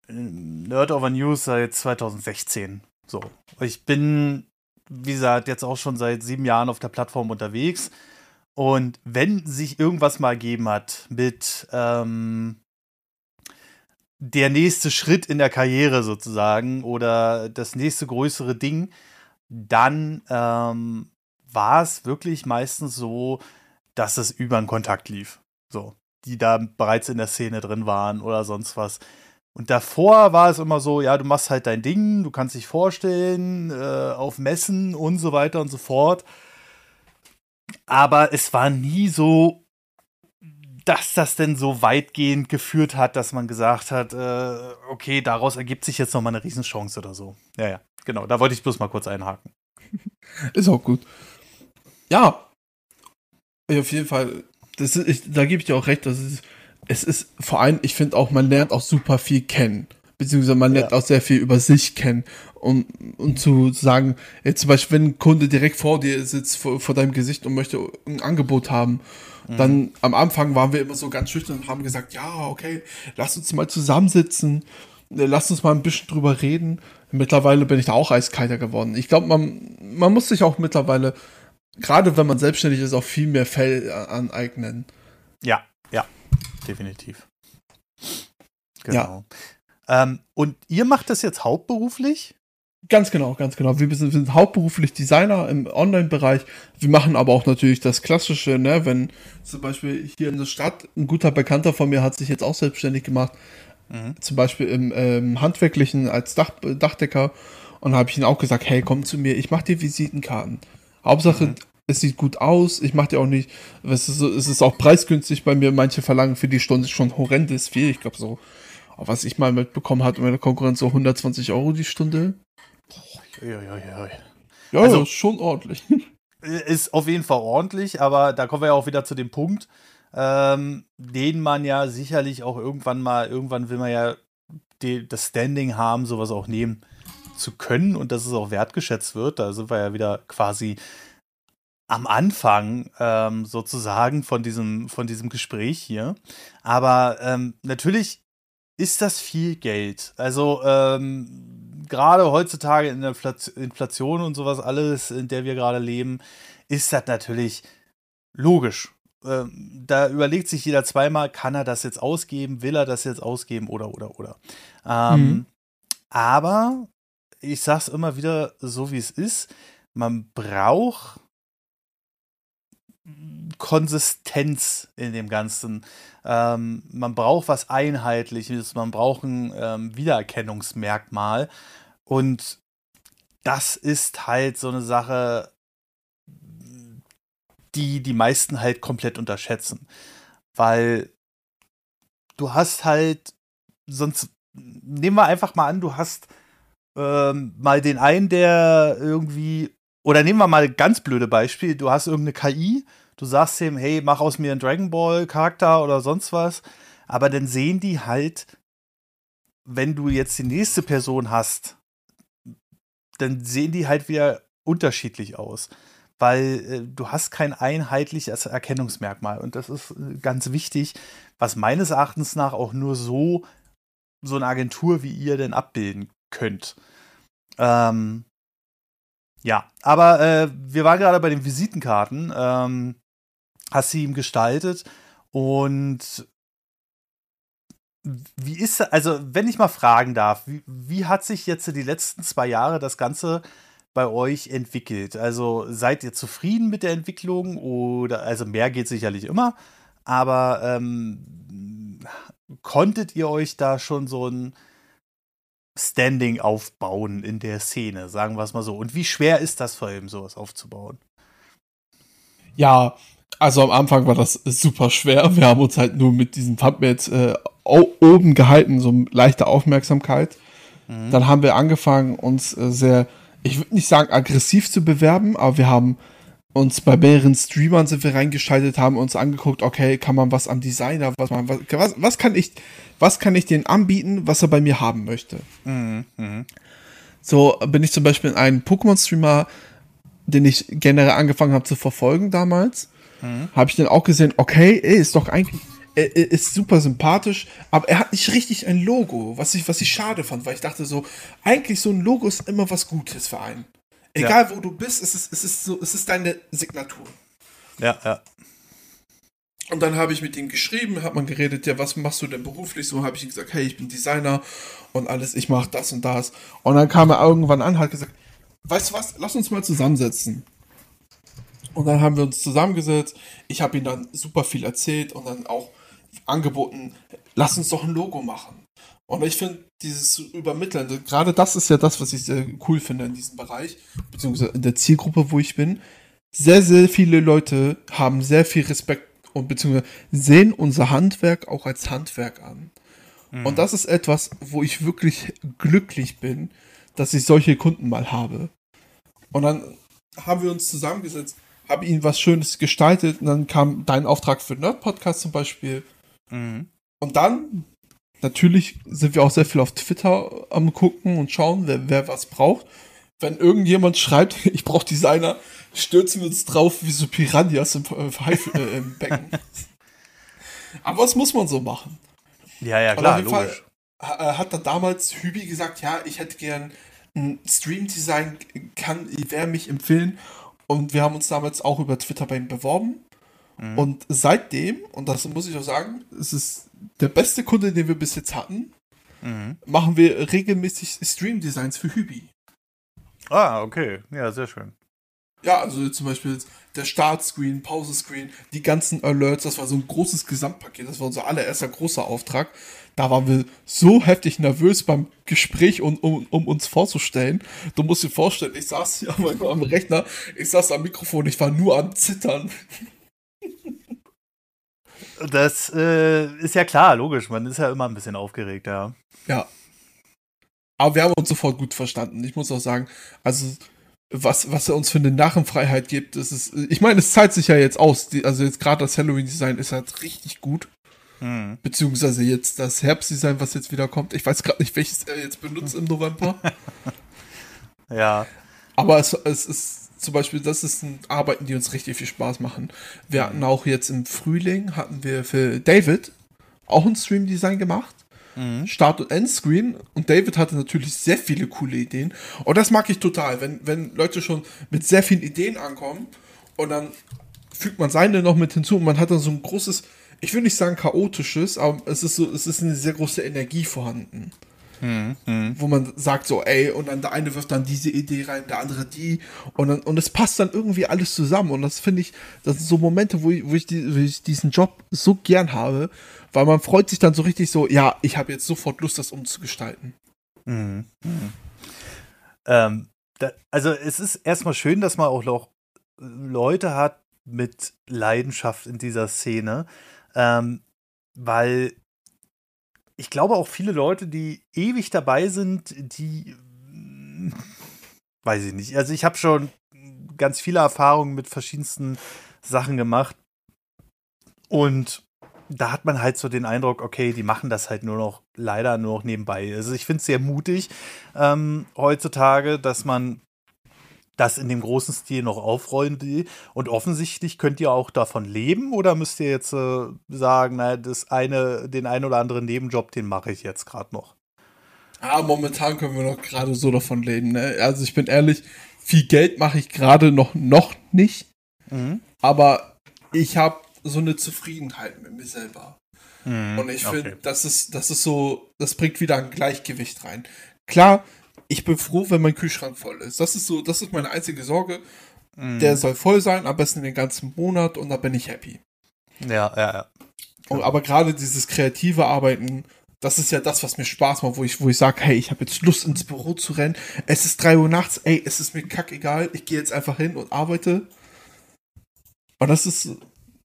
[SPEAKER 1] äh, Nerd Over News seit 2016. So, ich bin wie gesagt, jetzt auch schon seit sieben Jahren auf der Plattform unterwegs. Und wenn sich irgendwas mal gegeben hat mit ähm, der nächste Schritt in der Karriere sozusagen oder das nächste größere Ding, dann ähm, war es wirklich meistens so, dass es über einen Kontakt lief. So, die da bereits in der Szene drin waren oder sonst was. Und davor war es immer so, ja, du machst halt dein Ding, du kannst dich vorstellen, äh, auf Messen und so weiter und so fort. Aber es war nie so, dass das denn so weitgehend geführt hat, dass man gesagt hat, äh, okay, daraus ergibt sich jetzt nochmal eine Riesenchance oder so. Ja, ja, genau. Da wollte ich bloß mal kurz einhaken. (laughs)
[SPEAKER 2] Ist auch gut. Ja. Auf jeden Fall. Das ist, ich, da gebe ich dir auch recht, das ist es ist vor allem, ich finde auch, man lernt auch super viel kennen. Beziehungsweise man lernt ja. auch sehr viel über sich kennen. Und, und zu sagen, jetzt zum Beispiel, wenn ein Kunde direkt vor dir sitzt, vor, vor deinem Gesicht und möchte ein Angebot haben, mhm. dann am Anfang waren wir immer so ganz schüchtern und haben gesagt, ja, okay, lass uns mal zusammensitzen, lass uns mal ein bisschen drüber reden. Mittlerweile bin ich da auch eiskalter geworden. Ich glaube, man, man muss sich auch mittlerweile, gerade wenn man selbstständig ist, auch viel mehr Fell aneignen.
[SPEAKER 1] Ja, ja, definitiv. Genau. Ja. Ähm, und ihr macht das jetzt hauptberuflich?
[SPEAKER 2] Ganz genau, ganz genau. Wir sind, wir sind hauptberuflich Designer im Online-Bereich. Wir machen aber auch natürlich das Klassische, ne? wenn zum Beispiel hier in der Stadt ein guter Bekannter von mir hat sich jetzt auch selbstständig gemacht, mhm. zum Beispiel im ähm, Handwerklichen als Dach, Dachdecker. Und da habe ich ihm auch gesagt, hey, komm zu mir, ich mache dir Visitenkarten. Hauptsache, mhm es sieht gut aus, ich mache dir auch nicht, es ist, es ist auch preisgünstig bei mir, manche verlangen für die Stunde schon horrendes viel, ich glaube so, was ich mal mitbekommen habe, meine Konkurrenz so 120 Euro die Stunde. Ja, ja, ja. Ja, also, schon ordentlich. (laughs)
[SPEAKER 1] Ist auf jeden Fall ordentlich, aber da kommen wir ja auch wieder zu dem Punkt, ähm, den man ja sicherlich auch irgendwann mal, irgendwann will man ja die, das Standing haben, sowas auch nehmen zu können und dass es auch wertgeschätzt wird. Da sind wir ja wieder quasi am Anfang ähm, sozusagen von diesem, von diesem Gespräch hier. Aber ähm, natürlich ist das viel Geld. Also ähm, gerade heutzutage in der Inflation und sowas alles, in der wir gerade leben, ist das natürlich logisch. Ähm, da überlegt sich jeder zweimal, kann er das jetzt ausgeben, will er das jetzt ausgeben oder oder oder. Ähm, mhm. Aber ich sag's immer wieder so, wie es ist. Man braucht Konsistenz in dem Ganzen. Ähm, man braucht was Einheitliches, man braucht ein ähm, Wiedererkennungsmerkmal. Und das ist halt so eine Sache, die die meisten halt komplett unterschätzen. Weil du hast halt, sonst nehmen wir einfach mal an, du hast ähm, mal den einen, der irgendwie oder nehmen wir mal ganz blöde Beispiel. Du hast irgendeine KI, du sagst ihm, hey, mach aus mir einen Dragon Ball Charakter oder sonst was. Aber dann sehen die halt, wenn du jetzt die nächste Person hast, dann sehen die halt wieder unterschiedlich aus. Weil äh, du hast kein einheitliches Erkennungsmerkmal. Und das ist äh, ganz wichtig, was meines Erachtens nach auch nur so so eine Agentur wie ihr denn abbilden könnt. Ähm, ja, aber äh, wir waren gerade bei den Visitenkarten. Ähm, hast sie ihm gestaltet und wie ist, also wenn ich mal fragen darf, wie, wie hat sich jetzt die letzten zwei Jahre das Ganze bei euch entwickelt? Also seid ihr zufrieden mit der Entwicklung oder, also mehr geht sicherlich immer, aber ähm, konntet ihr euch da schon so ein Standing aufbauen in der Szene, sagen wir es mal so. Und wie schwer ist das vor allem, sowas aufzubauen?
[SPEAKER 2] Ja, also am Anfang war das super schwer. Wir haben uns halt nur mit diesen Thumbnails äh, oben gehalten, so leichte Aufmerksamkeit. Mhm. Dann haben wir angefangen, uns äh, sehr ich würde nicht sagen aggressiv zu bewerben, aber wir haben uns bei mehreren Streamern sind wir reingeschaltet, haben uns angeguckt, okay, kann man was am Designer, was man, was, was kann ich, was kann ich denen anbieten, was er bei mir haben möchte. Mhm, mh. So bin ich zum Beispiel in einen Pokémon-Streamer, den ich generell angefangen habe zu verfolgen damals, mhm. habe ich dann auch gesehen, okay, ey, ist doch eigentlich, er ist super sympathisch, aber er hat nicht richtig ein Logo, was ich, was ich schade fand, weil ich dachte so, eigentlich so ein Logo ist immer was Gutes für einen. Egal ja. wo du bist, es ist, es ist so, es ist deine Signatur.
[SPEAKER 1] Ja, ja.
[SPEAKER 2] Und dann habe ich mit ihm geschrieben, hat man geredet, ja, was machst du denn beruflich? So habe ich ihm gesagt, hey, ich bin Designer und alles, ich mache das und das. Und dann kam er irgendwann an, hat gesagt, weißt du was, lass uns mal zusammensetzen. Und dann haben wir uns zusammengesetzt. Ich habe ihm dann super viel erzählt und dann auch angeboten, lass uns doch ein Logo machen. Und ich finde, dieses Übermitteln, gerade das ist ja das, was ich sehr cool finde in diesem Bereich, beziehungsweise in der Zielgruppe, wo ich bin. Sehr, sehr viele Leute haben sehr viel Respekt und beziehungsweise sehen unser Handwerk auch als Handwerk an. Mhm. Und das ist etwas, wo ich wirklich glücklich bin, dass ich solche Kunden mal habe. Und dann haben wir uns zusammengesetzt, habe ihnen was Schönes gestaltet und dann kam dein Auftrag für Nerd Podcast zum Beispiel. Mhm. Und dann natürlich sind wir auch sehr viel auf Twitter am gucken und schauen, wer, wer was braucht. Wenn irgendjemand schreibt, (laughs) ich brauche Designer, stürzen wir uns drauf wie so Piranhas im, äh, äh, im Becken. (laughs) Aber was muss man so machen?
[SPEAKER 1] Ja, ja, klar, logisch.
[SPEAKER 2] Fall, äh, hat dann damals Hübi gesagt, ja, ich hätte gern ein Stream-Design, kann, wer mich empfehlen. Und wir haben uns damals auch über Twitter bei ihm beworben. Mhm. Und seitdem, und das muss ich auch sagen, es ist der beste Kunde, den wir bis jetzt hatten, mhm. machen wir regelmäßig Stream-Designs für Hübi.
[SPEAKER 1] Ah, okay. Ja, sehr schön.
[SPEAKER 2] Ja, also zum Beispiel der Startscreen, Pausescreen, die ganzen Alerts, das war so ein großes Gesamtpaket, das war unser allererster großer Auftrag. Da waren wir so heftig nervös beim Gespräch, um, um, um uns vorzustellen. Du musst dir vorstellen, ich saß hier (laughs) am Rechner, ich saß am Mikrofon, ich war nur am Zittern.
[SPEAKER 1] Das äh, ist ja klar, logisch. Man ist ja immer ein bisschen aufgeregt, ja.
[SPEAKER 2] Ja. Aber wir haben uns sofort gut verstanden. Ich muss auch sagen, also was, was er uns für eine Narrenfreiheit gibt, das ist, ich meine, es zahlt sich ja jetzt aus. Die, also jetzt gerade das Halloween-Design ist halt richtig gut. Hm. Beziehungsweise jetzt das Herbstdesign, was jetzt wieder kommt. Ich weiß gerade nicht, welches er jetzt benutzt im November. (laughs)
[SPEAKER 1] ja.
[SPEAKER 2] Aber es, es ist zum Beispiel, das ist ein Arbeiten, die uns richtig viel Spaß machen. Wir hatten auch jetzt im Frühling, hatten wir für David auch ein Stream-Design gemacht. Mhm. Start- und Endscreen. Und David hatte natürlich sehr viele coole Ideen. Und das mag ich total, wenn, wenn Leute schon mit sehr vielen Ideen ankommen und dann fügt man seine noch mit hinzu und man hat dann so ein großes, ich will nicht sagen chaotisches, aber es ist so, es ist eine sehr große Energie vorhanden. Mhm. Wo man sagt so, ey, und dann der eine wirft dann diese Idee rein, der andere die. Und, dann, und es passt dann irgendwie alles zusammen. Und das finde ich, das sind so Momente, wo ich, wo, ich die, wo ich diesen Job so gern habe, weil man freut sich dann so richtig so, ja, ich habe jetzt sofort Lust, das umzugestalten. Mhm.
[SPEAKER 1] Mhm. Ähm, da, also es ist erstmal schön, dass man auch noch Leute hat mit Leidenschaft in dieser Szene, ähm, weil ich glaube auch viele Leute, die ewig dabei sind, die (laughs) weiß ich nicht. Also ich habe schon ganz viele Erfahrungen mit verschiedensten Sachen gemacht und da hat man halt so den Eindruck, okay, die machen das halt nur noch leider nur noch nebenbei. Also ich finde es sehr mutig ähm, heutzutage, dass man das in dem großen Stil noch aufrollen will. Und offensichtlich könnt ihr auch davon leben oder müsst ihr jetzt äh, sagen, naja, das eine, den einen oder anderen Nebenjob, den mache ich jetzt gerade noch?
[SPEAKER 2] Ah, momentan können wir noch gerade so davon leben. Ne? Also ich bin ehrlich, viel Geld mache ich gerade noch, noch nicht. Mhm. Aber ich habe so eine Zufriedenheit mit mir selber. Mhm, Und ich finde, okay. das ist, das ist so, das bringt wieder ein Gleichgewicht rein. Klar, ich bin froh, wenn mein Kühlschrank voll ist. Das ist so, das ist meine einzige Sorge. Mm. Der soll voll sein, am besten den ganzen Monat und da bin ich happy.
[SPEAKER 1] Ja, ja, ja.
[SPEAKER 2] Und, aber gerade dieses kreative Arbeiten, das ist ja das, was mir Spaß macht, wo ich, wo ich sage, hey, ich habe jetzt Lust ins Büro zu rennen. Es ist drei Uhr nachts, ey, es ist mir kackegal, ich gehe jetzt einfach hin und arbeite. Und das ist,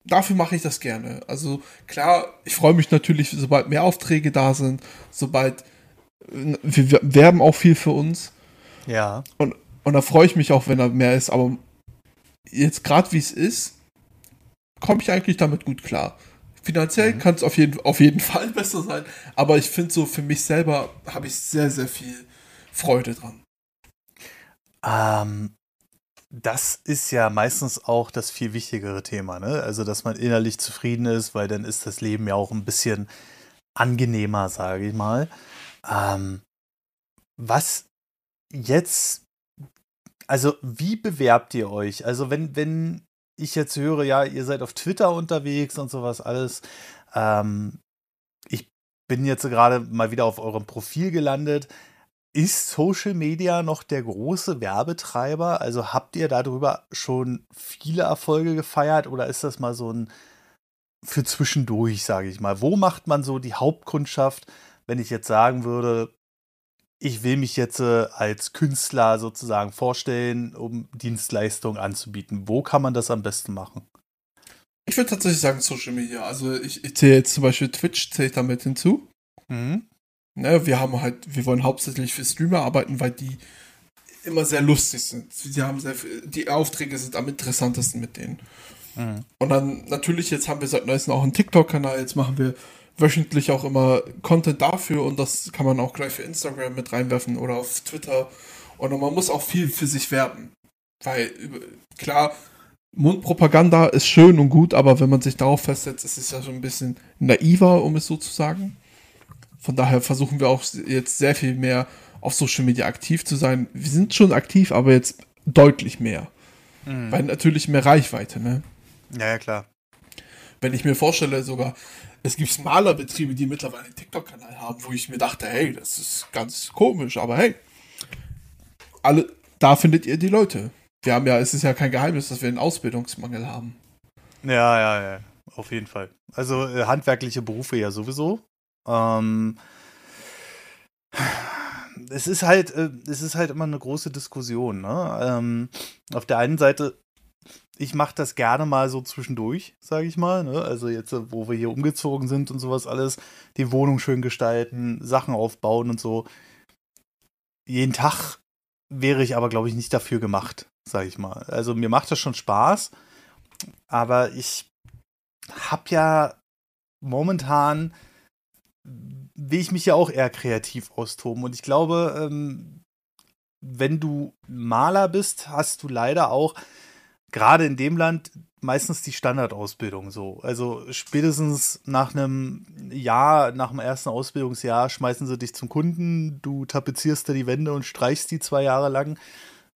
[SPEAKER 2] dafür mache ich das gerne. Also klar, ich freue mich natürlich, sobald mehr Aufträge da sind, sobald wir werben auch viel für uns.
[SPEAKER 1] Ja.
[SPEAKER 2] Und Und da freue ich mich auch, wenn er mehr ist. Aber jetzt gerade wie es ist, komme ich eigentlich damit gut klar. Finanziell mhm. kann es auf jeden, auf jeden (laughs) Fall besser sein, aber ich finde so für mich selber habe ich sehr, sehr viel Freude dran.
[SPEAKER 1] Ähm, das ist ja meistens auch das viel wichtigere Thema, ne? Also, dass man innerlich zufrieden ist, weil dann ist das Leben ja auch ein bisschen angenehmer, sage ich mal. Ähm, was jetzt, also wie bewerbt ihr euch? Also, wenn, wenn ich jetzt höre, ja, ihr seid auf Twitter unterwegs und sowas alles. Ähm, ich bin jetzt gerade mal wieder auf eurem Profil gelandet. Ist Social Media noch der große Werbetreiber? Also habt ihr darüber schon viele Erfolge gefeiert oder ist das mal so ein für zwischendurch, sage ich mal? Wo macht man so die Hauptkundschaft, wenn ich jetzt sagen würde, ich will mich jetzt äh, als Künstler sozusagen vorstellen, um Dienstleistungen anzubieten. Wo kann man das am besten machen?
[SPEAKER 2] Ich würde tatsächlich sagen Social Media. Also ich, ich zähle jetzt zum Beispiel Twitch, zählt damit hinzu. Mhm. Ne, wir haben halt, wir wollen hauptsächlich für Streamer arbeiten, weil die immer sehr lustig sind. Sie haben sehr, die Aufträge sind am interessantesten mit denen. Mhm. Und dann natürlich, jetzt haben wir seit neuestem auch einen TikTok-Kanal, jetzt machen wir wöchentlich auch immer Content dafür und das kann man auch gleich für Instagram mit reinwerfen oder auf Twitter. Und man muss auch viel für sich werben. Weil, klar, Mundpropaganda ist schön und gut, aber wenn man sich darauf festsetzt, ist es ja schon ein bisschen naiver, um es so zu sagen. Von daher versuchen wir auch jetzt sehr viel mehr auf Social Media aktiv zu sein. Wir sind schon aktiv, aber jetzt deutlich mehr. Mhm. Weil natürlich mehr Reichweite, ne?
[SPEAKER 1] Ja, ja, klar.
[SPEAKER 2] Wenn ich mir vorstelle, sogar, es gibt Malerbetriebe, die mittlerweile einen TikTok-Kanal haben, wo ich mir dachte, hey, das ist ganz komisch, aber hey, alle, da findet ihr die Leute. Wir haben ja, es ist ja kein Geheimnis, dass wir einen Ausbildungsmangel haben.
[SPEAKER 1] Ja, ja, ja, auf jeden Fall. Also äh, handwerkliche Berufe ja sowieso. Ähm, es ist halt, äh, es ist halt immer eine große Diskussion. Ne? Ähm, auf der einen Seite ich mache das gerne mal so zwischendurch, sage ich mal. Ne? Also jetzt, wo wir hier umgezogen sind und sowas alles, die Wohnung schön gestalten, Sachen aufbauen und so. Jeden Tag wäre ich aber, glaube ich, nicht dafür gemacht, sage ich mal. Also mir macht das schon Spaß, aber ich habe ja momentan will ich mich ja auch eher kreativ austoben und ich glaube, ähm, wenn du Maler bist, hast du leider auch gerade in dem Land meistens die Standardausbildung so. Also spätestens nach einem Jahr, nach dem ersten Ausbildungsjahr schmeißen sie dich zum Kunden, du tapezierst da die Wände und streichst die zwei Jahre lang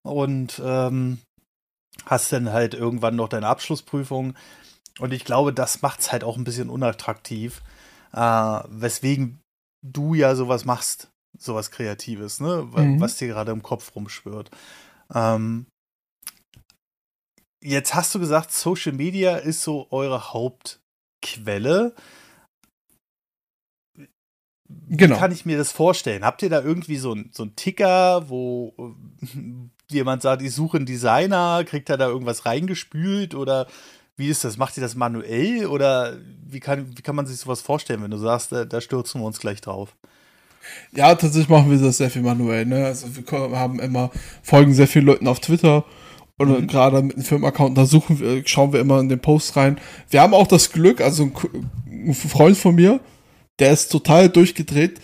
[SPEAKER 1] und ähm, hast dann halt irgendwann noch deine Abschlussprüfung. Und ich glaube, das macht es halt auch ein bisschen unattraktiv, äh, weswegen du ja sowas machst, sowas Kreatives, ne? Mhm. Was dir gerade im Kopf rumschwirrt. Ähm, Jetzt hast du gesagt, Social Media ist so eure Hauptquelle. Genau. Wie kann ich mir das vorstellen? Habt ihr da irgendwie so einen so Ticker, wo jemand sagt, ich suche einen Designer, kriegt er da irgendwas reingespült oder wie ist das? Macht ihr das manuell oder wie kann, wie kann man sich sowas vorstellen, wenn du sagst, da, da stürzen wir uns gleich drauf?
[SPEAKER 2] Ja, tatsächlich machen wir das sehr viel manuell. Ne? Also wir haben immer, folgen sehr vielen Leuten auf Twitter oder mhm. gerade mit einem Firmenaccount, da suchen wir, schauen wir immer in den Post rein. Wir haben auch das Glück, also ein, Freund von mir, der ist total durchgedreht.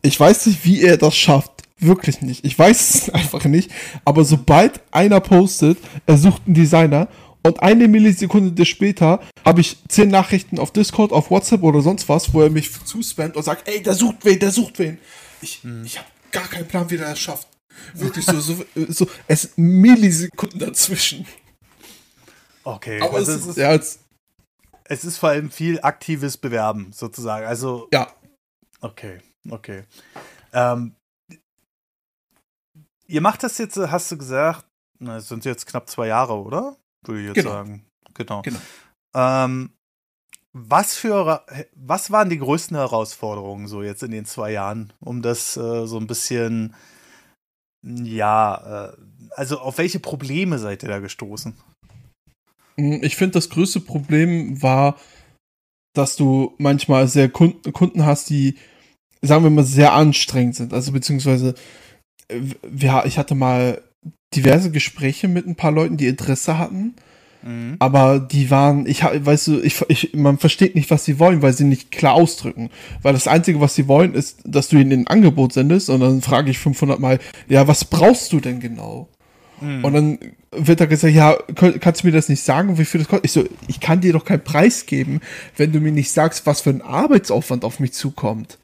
[SPEAKER 2] Ich weiß nicht, wie er das schafft. Wirklich nicht. Ich weiß (laughs) es einfach nicht. Aber sobald einer postet, er sucht einen Designer und eine Millisekunde später habe ich zehn Nachrichten auf Discord, auf WhatsApp oder sonst was, wo er mich zuspammt und sagt, ey, der sucht wen, der sucht wen. Ich, mhm. ich habe gar keinen Plan, wie der das schafft. Wirklich so, so, so es Millisekunden dazwischen.
[SPEAKER 1] Okay, aber also es, ist, ja, es, es ist vor allem viel aktives Bewerben sozusagen. Also
[SPEAKER 2] ja.
[SPEAKER 1] Okay, okay. Ähm, ihr macht das jetzt, hast du gesagt, na, es sind jetzt knapp zwei Jahre, oder? Würde ich jetzt genau. sagen. Genau. genau. Ähm, was für was waren die größten Herausforderungen so jetzt in den zwei Jahren, um das äh, so ein bisschen ja, äh, also auf welche Probleme seid ihr da gestoßen?
[SPEAKER 2] Hm, ich finde, das größte Problem war, dass du manchmal sehr Kunden, hast, die, sagen wir mal, sehr anstrengend sind. Also beziehungsweise, ja, ich hatte mal diverse Gespräche mit ein paar Leuten, die Interesse hatten. Mhm. Aber die waren, ich weißt du, ich, ich, man versteht nicht, was sie wollen, weil sie nicht klar ausdrücken. Weil das Einzige, was sie wollen, ist, dass du ihnen ein Angebot sendest und dann frage ich 500 Mal, ja, was brauchst du denn genau? Mhm. Und dann wird da gesagt, ja, kannst du mir das nicht sagen, wie viel das kostet? Ich so, ich kann dir doch keinen Preis geben, wenn du mir nicht sagst, was für ein Arbeitsaufwand auf mich zukommt.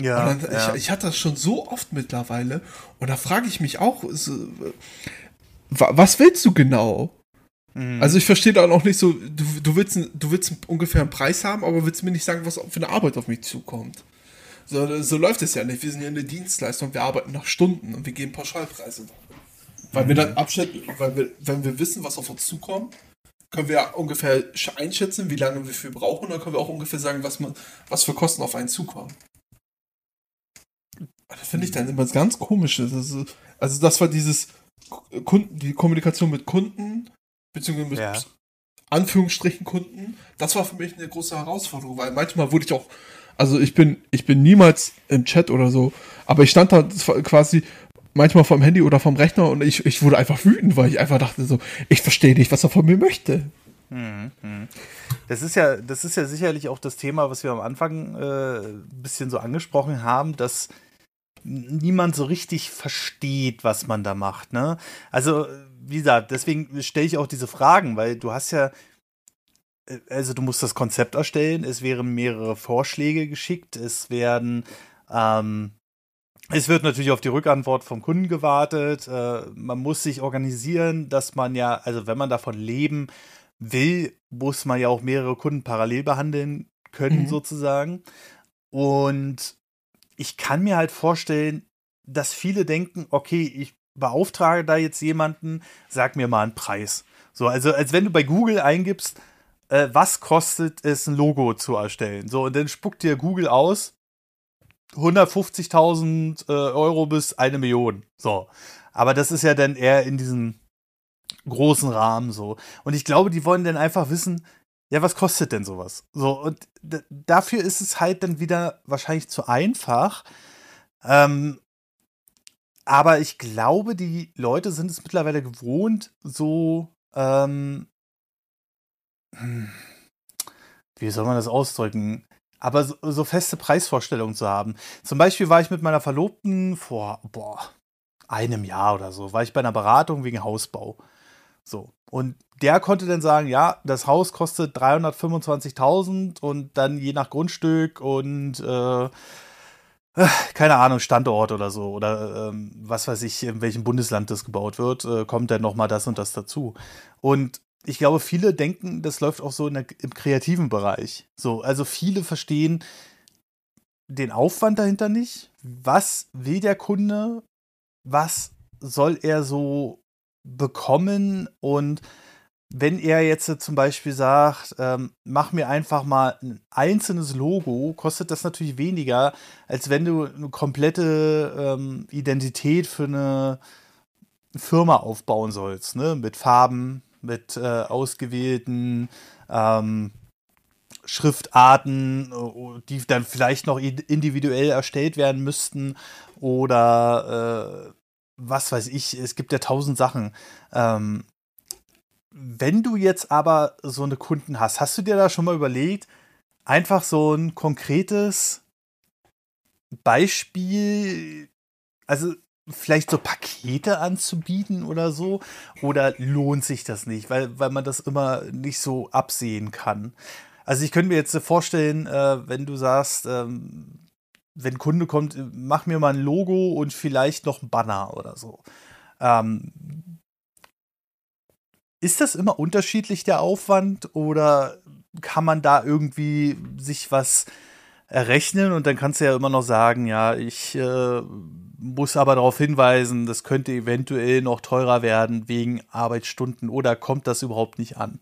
[SPEAKER 2] Ja, dann, ja. Ich, ich hatte das schon so oft mittlerweile und da frage ich mich auch, was willst du genau? Mhm. Also ich verstehe da auch nicht so, du, du, willst, du willst ungefähr einen Preis haben, aber willst mir nicht sagen, was für eine Arbeit auf mich zukommt. So, so läuft es ja nicht. Wir sind ja eine Dienstleistung, wir arbeiten nach Stunden und wir geben Pauschalpreise. Weil mhm. wir dann abschätzen, weil wir, wenn wir wissen, was auf uns zukommt, können wir ungefähr einschätzen, wie lange wir für brauchen, und dann können wir auch ungefähr sagen, was, man, was für Kosten auf einen zukommen. Das finde ich dann immer ganz komisch. Also, also das war dieses Kunden, die Kommunikation mit Kunden, beziehungsweise mit ja. Anführungsstrichen Kunden, das war für mich eine große Herausforderung, weil manchmal wurde ich auch, also ich bin, ich bin niemals im Chat oder so, aber ich stand da quasi manchmal vom Handy oder vom Rechner und ich, ich wurde einfach wütend, weil ich einfach dachte so, ich verstehe nicht, was er von mir möchte. Mhm,
[SPEAKER 1] mhm. Das ist ja, das ist ja sicherlich auch das Thema, was wir am Anfang äh, ein bisschen so angesprochen haben, dass niemand so richtig versteht, was man da macht. Ne? Also, wie gesagt, deswegen stelle ich auch diese Fragen, weil du hast ja, äh, also du musst das Konzept erstellen, es werden mehrere Vorschläge geschickt, es werden, ähm, es wird natürlich auf die Rückantwort vom Kunden gewartet, äh, man muss sich organisieren, dass man ja, also wenn man davon leben will, muss man ja auch mehrere Kunden parallel behandeln können, mhm. sozusagen. Und ich kann mir halt vorstellen, dass viele denken, okay, ich beauftrage da jetzt jemanden, sag mir mal einen Preis. So, also als wenn du bei Google eingibst, äh, was kostet es, ein Logo zu erstellen. So, und dann spuckt dir Google aus 150.000 äh, Euro bis eine Million. So. Aber das ist ja dann eher in diesem großen Rahmen so. Und ich glaube, die wollen dann einfach wissen, ja, was kostet denn sowas? So, und dafür ist es halt dann wieder wahrscheinlich zu einfach. Ähm, aber ich glaube, die Leute sind es mittlerweile gewohnt, so, ähm, hm, wie soll man das ausdrücken? Aber so, so, feste Preisvorstellungen zu haben. Zum Beispiel war ich mit meiner Verlobten vor, boah, einem Jahr oder so, war ich bei einer Beratung wegen Hausbau. So. Und der konnte dann sagen, ja, das Haus kostet 325.000 und dann je nach Grundstück und äh, keine Ahnung, Standort oder so oder ähm, was weiß ich, in welchem Bundesland das gebaut wird, äh, kommt dann nochmal das und das dazu. Und ich glaube, viele denken, das läuft auch so der, im kreativen Bereich. So, also viele verstehen den Aufwand dahinter nicht. Was will der Kunde? Was soll er so bekommen und wenn er jetzt zum Beispiel sagt, ähm, mach mir einfach mal ein einzelnes Logo, kostet das natürlich weniger, als wenn du eine komplette ähm, Identität für eine Firma aufbauen sollst, ne? Mit Farben, mit äh, ausgewählten ähm, Schriftarten, äh, die dann vielleicht noch individuell erstellt werden müssten oder äh, was weiß ich, es gibt ja tausend Sachen. Ähm, wenn du jetzt aber so eine Kunden hast, hast du dir da schon mal überlegt, einfach so ein konkretes Beispiel, also vielleicht so Pakete anzubieten oder so? Oder lohnt sich das nicht, weil, weil man das immer nicht so absehen kann? Also ich könnte mir jetzt vorstellen, äh, wenn du sagst, ähm, wenn ein Kunde kommt, mach mir mal ein Logo und vielleicht noch ein Banner oder so. Ähm, ist das immer unterschiedlich der Aufwand oder kann man da irgendwie sich was errechnen und dann kannst du ja immer noch sagen, ja, ich äh, muss aber darauf hinweisen, das könnte eventuell noch teurer werden wegen Arbeitsstunden oder kommt das überhaupt nicht an?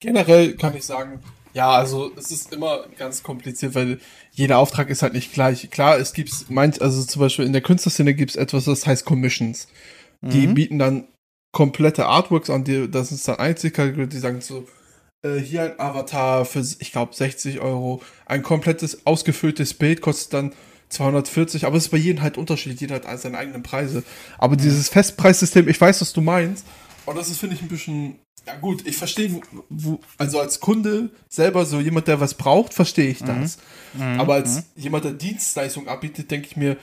[SPEAKER 2] Generell kann ich sagen, ja, also es ist immer ganz kompliziert, weil jeder Auftrag ist halt nicht gleich. Klar, es gibt manch, also zum Beispiel in der Künstlerszene gibt es etwas, das heißt Commissions. Die mhm. bieten dann komplette Artworks an, die, das ist dann einzig, die sagen so, äh, hier ein Avatar für, ich glaube, 60 Euro. Ein komplettes ausgefülltes Bild kostet dann 240, aber es ist bei jedem halt unterschiedlich, jeder hat seine eigenen Preise. Aber dieses Festpreissystem, ich weiß, was du meinst, und das ist, finde ich, ein bisschen, ja gut, ich verstehe, also als Kunde selber, so jemand, der was braucht, verstehe ich das. Mhm. Aber als mhm. jemand, der Dienstleistung anbietet, denke ich mir,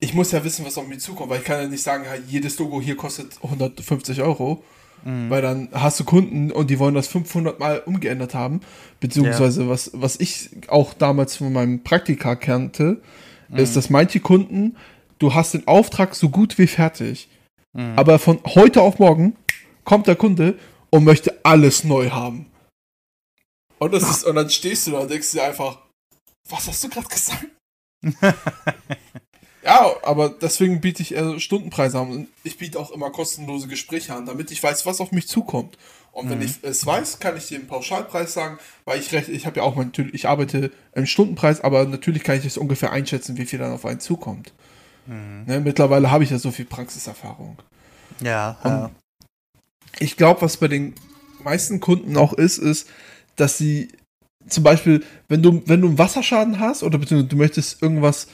[SPEAKER 2] ich muss ja wissen, was auf mich zukommt, weil ich kann ja nicht sagen, jedes Logo hier kostet 150 Euro. Mhm. Weil dann hast du Kunden und die wollen das 500 Mal umgeändert haben. Beziehungsweise, ja. was, was ich auch damals von meinem Praktika kannte, mhm. ist, dass manche Kunden, du hast den Auftrag so gut wie fertig. Mhm. Aber von heute auf morgen kommt der Kunde und möchte alles neu haben. Und, das ist, und dann stehst du da und denkst dir einfach, was hast du gerade gesagt? (laughs) Ja, aber deswegen biete ich eher Stundenpreise an. Und ich biete auch immer kostenlose Gespräche an, damit ich weiß, was auf mich zukommt. Und mhm. wenn ich es weiß, kann ich dir einen Pauschalpreis sagen, weil ich recht, ich habe ja auch natürlich, ich arbeite im Stundenpreis, aber natürlich kann ich es ungefähr einschätzen, wie viel dann auf einen zukommt. Mhm. Ne, mittlerweile habe ich ja so viel Praxiserfahrung.
[SPEAKER 1] Ja, ja.
[SPEAKER 2] Ich glaube, was bei den meisten Kunden auch ist, ist, dass sie zum Beispiel, wenn du, wenn du einen Wasserschaden hast oder beziehungsweise du möchtest irgendwas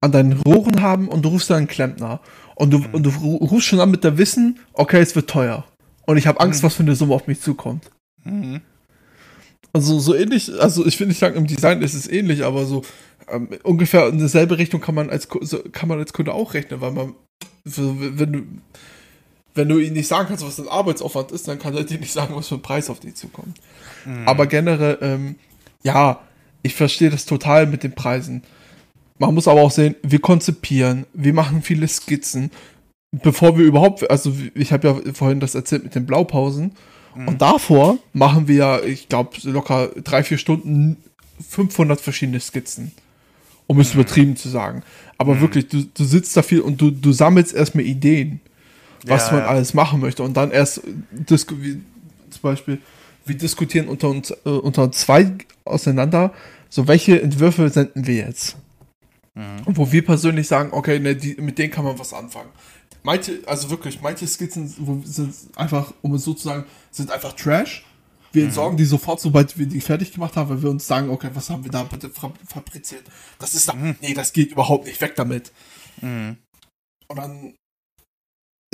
[SPEAKER 2] an deinen Rohren haben und du rufst dann einen Klempner. Und du, mhm. und du rufst schon an mit der Wissen, okay, es wird teuer. Und ich habe Angst, mhm. was für eine Summe auf mich zukommt. Mhm. Also so ähnlich, also ich will nicht sagen, im Design ist es ähnlich, aber so ähm, ungefähr in dieselbe Richtung kann man als kann man als Kunde auch rechnen, weil man, wenn du wenn du ihnen nicht sagen kannst, was dein Arbeitsaufwand ist, dann kann er dir nicht sagen, was für ein Preis auf dich zukommt. Mhm. Aber generell, ähm, ja, ich verstehe das total mit den Preisen. Man muss aber auch sehen, wir konzipieren, wir machen viele Skizzen, bevor wir überhaupt, also ich habe ja vorhin das erzählt mit den Blaupausen. Mhm. Und davor machen wir ja, ich glaube, locker drei, vier Stunden 500 verschiedene Skizzen. Um es mhm. übertrieben zu sagen. Aber mhm. wirklich, du, du sitzt da viel und du, du sammelst erstmal Ideen, was ja, man ja. alles machen möchte. Und dann erst, wie, zum Beispiel, wir diskutieren unter uns, äh, unter zwei auseinander, so welche Entwürfe senden wir jetzt. Mhm. Wo wir persönlich sagen, okay, ne, die, mit denen kann man was anfangen. Manche, also wirklich, manche Skizzen sind einfach, um es so zu sagen, sind einfach Trash. Wir mhm. entsorgen die sofort, sobald wir die fertig gemacht haben, weil wir uns sagen, okay, was haben wir da bitte fabriziert? Das ist da, mhm. nee, das geht überhaupt nicht, weg damit. Mhm. Und dann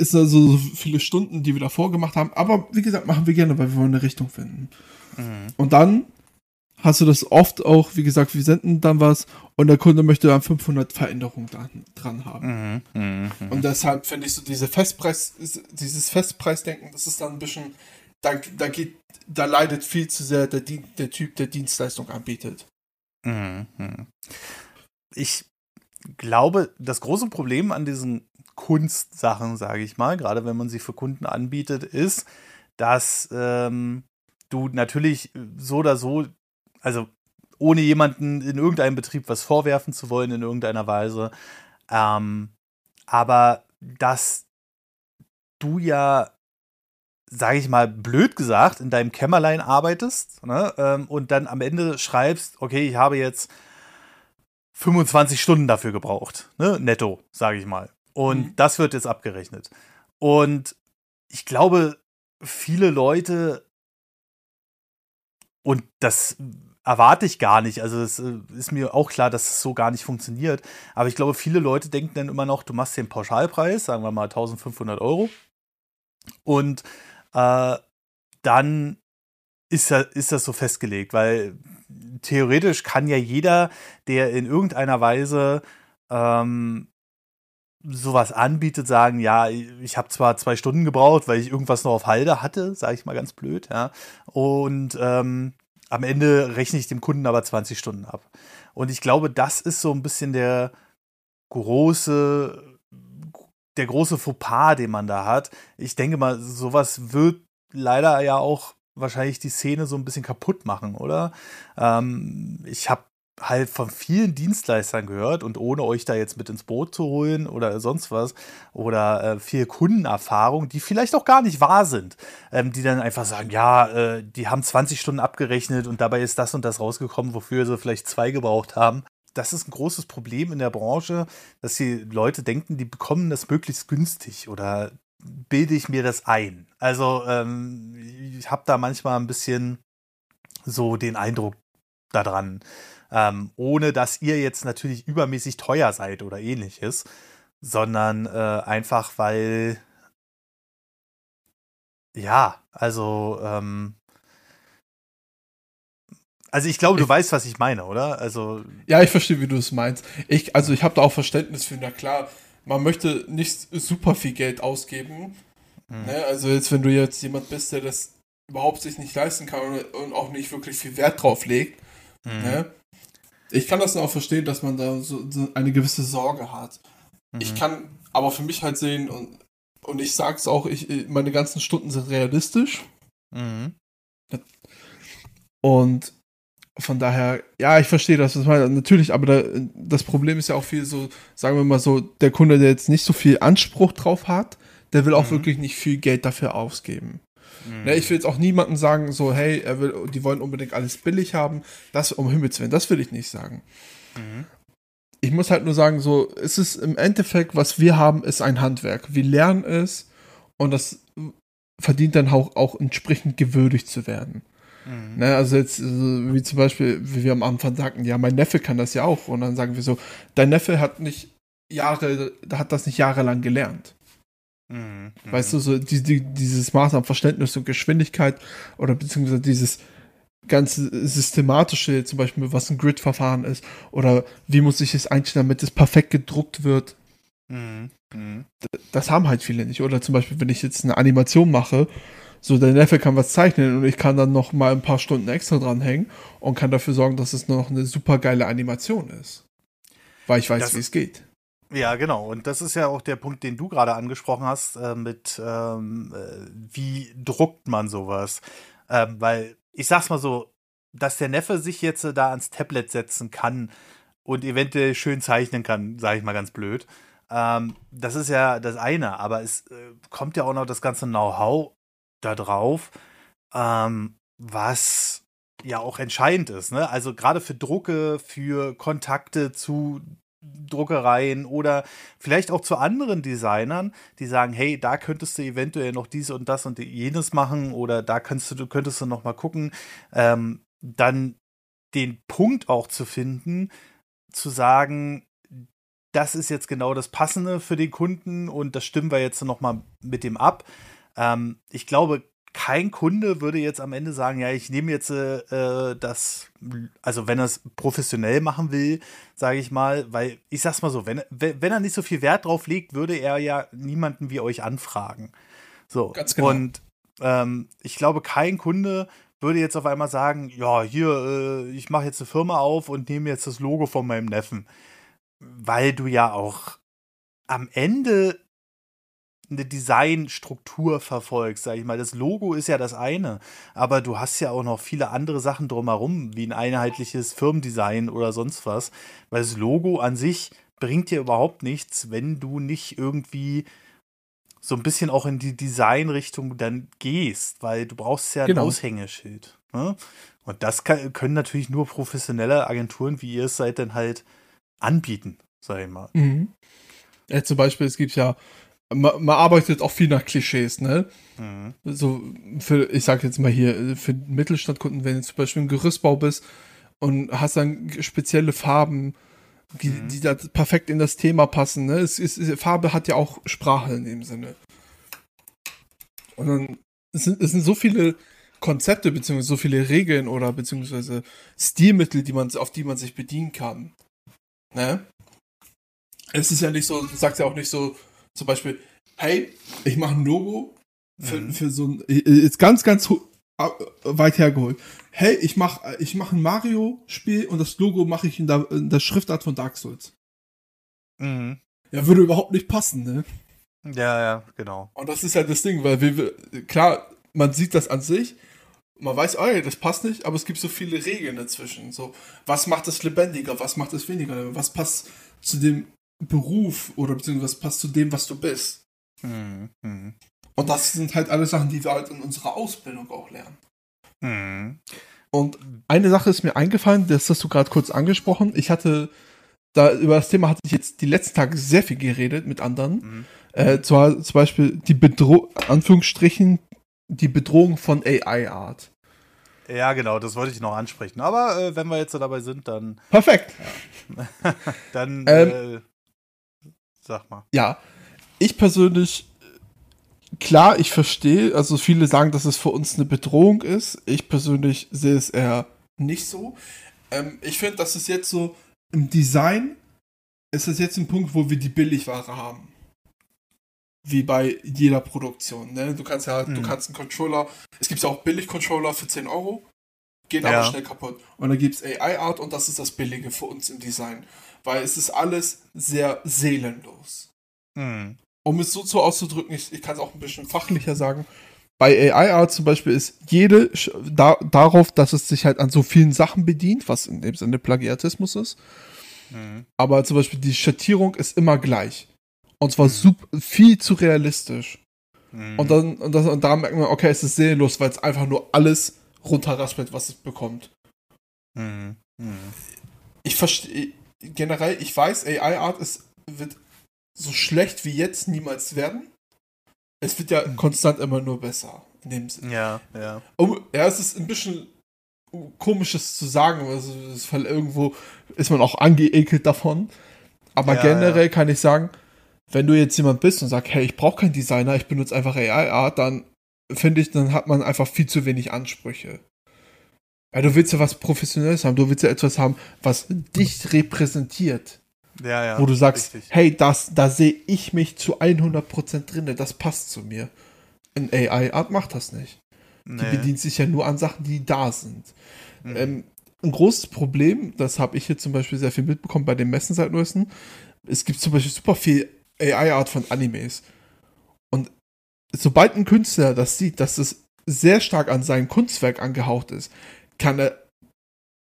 [SPEAKER 2] ist da so viele Stunden, die wir davor gemacht haben. Aber wie gesagt, machen wir gerne, weil wir wollen eine Richtung finden. Mhm. Und dann hast du das oft auch, wie gesagt, wir senden dann was und der Kunde möchte dann 500 Veränderungen dran, dran haben. Mhm, mh, mh. Und deshalb finde ich so diese Festpreis, dieses Festpreisdenken, das ist dann ein bisschen, da, da geht, da leidet viel zu sehr der, der Typ, der Dienstleistung anbietet. Mhm,
[SPEAKER 1] mh. Ich glaube, das große Problem an diesen Kunstsachen, sage ich mal, gerade wenn man sie für Kunden anbietet, ist, dass ähm, du natürlich so oder so also ohne jemanden in irgendeinem Betrieb was vorwerfen zu wollen in irgendeiner Weise. Ähm, aber dass du ja, sage ich mal, blöd gesagt, in deinem Kämmerlein arbeitest ne, ähm, und dann am Ende schreibst, okay, ich habe jetzt 25 Stunden dafür gebraucht, ne, netto, sage ich mal. Und mhm. das wird jetzt abgerechnet. Und ich glaube, viele Leute, und das erwarte ich gar nicht. Also es äh, ist mir auch klar, dass es so gar nicht funktioniert. Aber ich glaube, viele Leute denken dann immer noch, du machst den Pauschalpreis, sagen wir mal 1500 Euro. Und äh, dann ist, das, ist das so festgelegt, weil theoretisch kann ja jeder, der in irgendeiner Weise ähm, sowas anbietet, sagen, ja, ich habe zwar zwei Stunden gebraucht, weil ich irgendwas noch auf Halde hatte, sage ich mal ganz blöd, ja. Und ähm, am Ende rechne ich dem Kunden aber 20 Stunden ab. Und ich glaube, das ist so ein bisschen der große, der große Fauxpas, den man da hat. Ich denke mal, sowas wird leider ja auch wahrscheinlich die Szene so ein bisschen kaputt machen, oder? Ähm, ich habe halt von vielen Dienstleistern gehört und ohne euch da jetzt mit ins Boot zu holen oder sonst was oder äh, viel Kundenerfahrung, die vielleicht auch gar nicht wahr sind, ähm, die dann einfach sagen, ja, äh, die haben 20 Stunden abgerechnet und dabei ist das und das rausgekommen, wofür sie vielleicht zwei gebraucht haben. Das ist ein großes Problem in der Branche, dass die Leute denken, die bekommen das möglichst günstig oder bilde ich mir das ein. Also ähm, ich habe da manchmal ein bisschen so den Eindruck, daran. Ähm, ohne dass ihr jetzt natürlich übermäßig teuer seid oder ähnliches, sondern äh, einfach, weil ja, also ähm, also ich glaube, du ich, weißt, was ich meine, oder? Also
[SPEAKER 2] ja, ich verstehe, wie du es meinst. Ich, also ich habe da auch Verständnis für. Na klar, man möchte nicht super viel Geld ausgeben. Mhm. Ne? Also jetzt, wenn du jetzt jemand bist, der das überhaupt sich nicht leisten kann und, und auch nicht wirklich viel Wert drauf legt. Mhm. Ne? Ich kann das auch verstehen, dass man da so, so eine gewisse Sorge hat. Mhm. Ich kann aber für mich halt sehen und, und ich sag's auch, ich, meine ganzen Stunden sind realistisch. Mhm. Und von daher, ja, ich verstehe das, was man natürlich, aber da, das Problem ist ja auch viel so, sagen wir mal so, der Kunde, der jetzt nicht so viel Anspruch drauf hat, der will auch mhm. wirklich nicht viel Geld dafür ausgeben. Mhm. Ne, ich will jetzt auch niemandem sagen, so, hey, er will, die wollen unbedingt alles billig haben. Das um Himmels Willen, das will ich nicht sagen. Mhm. Ich muss halt nur sagen, so, es ist im Endeffekt, was wir haben, ist ein Handwerk. Wir lernen es und das verdient dann auch, auch entsprechend gewürdigt zu werden. Mhm. Ne, also jetzt, wie zum Beispiel, wie wir am Anfang sagten, ja, mein Neffe kann das ja auch. Und dann sagen wir so, dein Neffe hat nicht Jahre, hat das nicht jahrelang gelernt. Mhm. Weißt du, so die, die, dieses Maß an Verständnis und Geschwindigkeit oder beziehungsweise dieses ganze systematische, zum Beispiel, was ein Grid-Verfahren ist oder wie muss ich es einstellen, damit es perfekt gedruckt wird. Mhm. Mhm. Das haben halt viele nicht. Oder zum Beispiel, wenn ich jetzt eine Animation mache, so der Neffe kann was zeichnen und ich kann dann noch mal ein paar Stunden extra dranhängen und kann dafür sorgen, dass es noch eine super geile Animation ist. Weil ich weiß, wie es geht.
[SPEAKER 1] Ja, genau. Und das ist ja auch der Punkt, den du gerade angesprochen hast, äh, mit ähm, äh, wie druckt man sowas. Ähm, weil ich sag's mal so, dass der Neffe sich jetzt äh, da ans Tablet setzen kann und eventuell schön zeichnen kann, sage ich mal ganz blöd. Ähm, das ist ja das eine, aber es äh, kommt ja auch noch das ganze Know-how da drauf, ähm, was ja auch entscheidend ist. Ne? Also gerade für Drucke, für Kontakte zu Druckereien oder vielleicht auch zu anderen Designern, die sagen, hey, da könntest du eventuell noch dies und das und jenes machen oder da könntest du, könntest du noch mal gucken, ähm, dann den Punkt auch zu finden, zu sagen, das ist jetzt genau das Passende für den Kunden und das stimmen wir jetzt noch mal mit dem ab. Ähm, ich glaube, kein Kunde würde jetzt am Ende sagen, ja, ich nehme jetzt äh, das, also wenn er es professionell machen will, sage ich mal, weil ich sag's mal so, wenn, wenn er nicht so viel Wert drauf legt, würde er ja niemanden wie euch anfragen. So. Ganz genau. Und ähm, ich glaube, kein Kunde würde jetzt auf einmal sagen, ja, hier, äh, ich mache jetzt eine Firma auf und nehme jetzt das Logo von meinem Neffen. Weil du ja auch am Ende eine Designstruktur verfolgst, sag ich mal. Das Logo ist ja das eine, aber du hast ja auch noch viele andere Sachen drumherum, wie ein einheitliches Firmendesign oder sonst was. Weil das Logo an sich bringt dir überhaupt nichts, wenn du nicht irgendwie so ein bisschen auch in die Designrichtung dann gehst, weil du brauchst ja genau. ein Aushängeschild. Ne? Und das kann, können natürlich nur professionelle Agenturen, wie ihr es seid, dann halt anbieten, sag ich mal. Mhm.
[SPEAKER 2] Ja, zum Beispiel, es gibt ja man, man, arbeitet auch viel nach Klischees, ne? Mhm. So, für, ich sag jetzt mal hier, für Mittelstandkunden, wenn du zum Beispiel im Gerüstbau bist und hast dann spezielle Farben, die, mhm. die da perfekt in das Thema passen, ne? Es ist, Farbe hat ja auch Sprache in dem Sinne. Und dann es sind, es sind so viele Konzepte, beziehungsweise so viele Regeln oder beziehungsweise Stilmittel, die man, auf die man sich bedienen kann. Ne? Es ist ja nicht so, du sagst ja auch nicht so, zum Beispiel, hey, ich mache ein Logo für, mhm. für so ein, ist ganz, ganz weit hergeholt. Hey, ich mache ich mach ein Mario-Spiel und das Logo mache ich in der, in der Schriftart von Dark Souls. Mhm. Ja, würde überhaupt nicht passen, ne?
[SPEAKER 1] Ja, ja, genau.
[SPEAKER 2] Und das ist ja das Ding, weil wir, klar, man sieht das an sich, man weiß, oh, das passt nicht, aber es gibt so viele Regeln dazwischen. So, was macht es lebendiger, was macht es weniger, was passt zu dem Beruf oder beziehungsweise passt zu dem, was du bist. Mhm. Und das sind halt alle Sachen, die wir halt in unserer Ausbildung auch lernen. Mhm. Und eine Sache ist mir eingefallen, das hast du gerade kurz angesprochen. Ich hatte da über das Thema hatte ich jetzt die letzten Tage sehr viel geredet mit anderen. Mhm. Äh, zwar zum Beispiel die Bedrohung, Anführungsstrichen, die Bedrohung von AI-Art.
[SPEAKER 1] Ja, genau, das wollte ich noch ansprechen. Aber äh, wenn wir jetzt so dabei sind, dann.
[SPEAKER 2] Perfekt.
[SPEAKER 1] Ja. (laughs) dann ähm, äh, sag mal.
[SPEAKER 2] Ja, ich persönlich, klar, ich verstehe, also viele sagen, dass es für uns eine Bedrohung ist. Ich persönlich sehe es eher nicht so. Ähm, ich finde, dass es jetzt so im Design ist es jetzt ein Punkt, wo wir die Billigware haben wie bei jeder Produktion. Ne? Du kannst ja, mhm. du kannst einen Controller, es gibt ja auch Billig-Controller für 10 Euro, geht ja. aber schnell kaputt. Und dann gibt es AI-Art und das ist das Billige für uns im Design. Weil es ist alles sehr seelenlos. Mhm. Um es so zu auszudrücken, ich, ich kann es auch ein bisschen fachlicher sagen. Bei AI-Art zum Beispiel ist jede da, darauf, dass es sich halt an so vielen Sachen bedient, was in dem Sinne Plagiatismus ist. Mhm. Aber zum Beispiel die Schattierung ist immer gleich. Und zwar mhm. viel zu realistisch. Mhm. Und dann, und, das, und da merkt man, okay, es ist seelenlos, weil es einfach nur alles runterraspelt, was es bekommt. Mhm. mhm. Ich verstehe, generell, ich weiß, AI-Art wird so schlecht wie jetzt niemals werden. Es wird ja mhm. konstant immer nur besser. In dem Sinne.
[SPEAKER 1] Ja, ja.
[SPEAKER 2] Um, ja, es ist ein bisschen komisches zu sagen, also weil irgendwo ist man auch angeekelt davon. Aber ja, generell ja. kann ich sagen, wenn du jetzt jemand bist und sagst, hey, ich brauche keinen Designer, ich benutze einfach AI-Art, dann finde ich, dann hat man einfach viel zu wenig Ansprüche. Ja, du willst ja was Professionelles haben, du willst ja etwas haben, was dich repräsentiert.
[SPEAKER 1] Ja, ja.
[SPEAKER 2] Wo du sagst, richtig. hey, das, da sehe ich mich zu 100% drin, das passt zu mir. Ein AI-Art macht das nicht. Nee. Die bedient sich ja nur an Sachen, die da sind. Mhm. Ähm, ein großes Problem, das habe ich hier zum Beispiel sehr viel mitbekommen bei den Messen seit neuestem. Es gibt zum Beispiel super viel AI-Art von Animes. Und sobald ein Künstler das sieht, dass es sehr stark an sein Kunstwerk angehaucht ist, kann er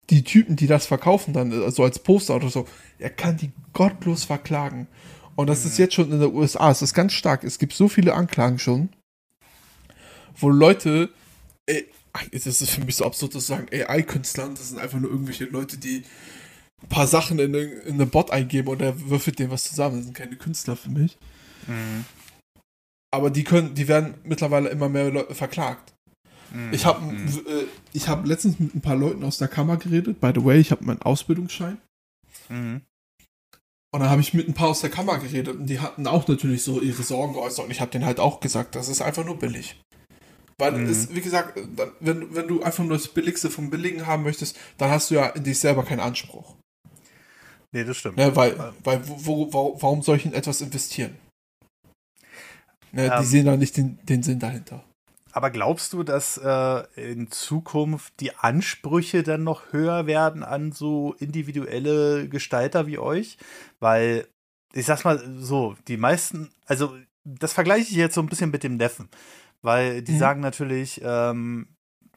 [SPEAKER 2] die Typen, die das verkaufen, dann so also als Poster oder so, er kann die gottlos verklagen. Und das mhm. ist jetzt schon in den USA, es ist ganz stark. Es gibt so viele Anklagen schon, wo Leute, ey, es ist für mich so absurd zu sagen, AI-Künstler, das sind einfach nur irgendwelche Leute, die ein paar Sachen in, in eine Bot eingeben und er würfelt dem was zusammen. Das sind keine Künstler für mich. Mhm. Aber die können, die werden mittlerweile immer mehr Leute verklagt. Mhm. Ich habe mhm. äh, ich hab letztens mit ein paar Leuten aus der Kammer geredet. By the way, ich habe meinen Ausbildungsschein. Mhm. Und dann habe ich mit ein paar aus der Kammer geredet und die hatten auch natürlich so ihre Sorgen geäußert und ich habe denen halt auch gesagt, das ist einfach nur billig. Weil mhm. es, wie gesagt, wenn, wenn du einfach nur das Billigste vom Billigen haben möchtest, dann hast du ja in dich selber keinen Anspruch.
[SPEAKER 1] Nee, das stimmt.
[SPEAKER 2] Ne, weil, weil wo, wo, warum soll ich in etwas investieren? Ne, ähm, die sehen da nicht den, den Sinn dahinter.
[SPEAKER 1] Aber glaubst du, dass äh, in Zukunft die Ansprüche dann noch höher werden an so individuelle Gestalter wie euch? Weil, ich sag's mal so, die meisten, also das vergleiche ich jetzt so ein bisschen mit dem Neffen. Weil die mhm. sagen natürlich, ähm,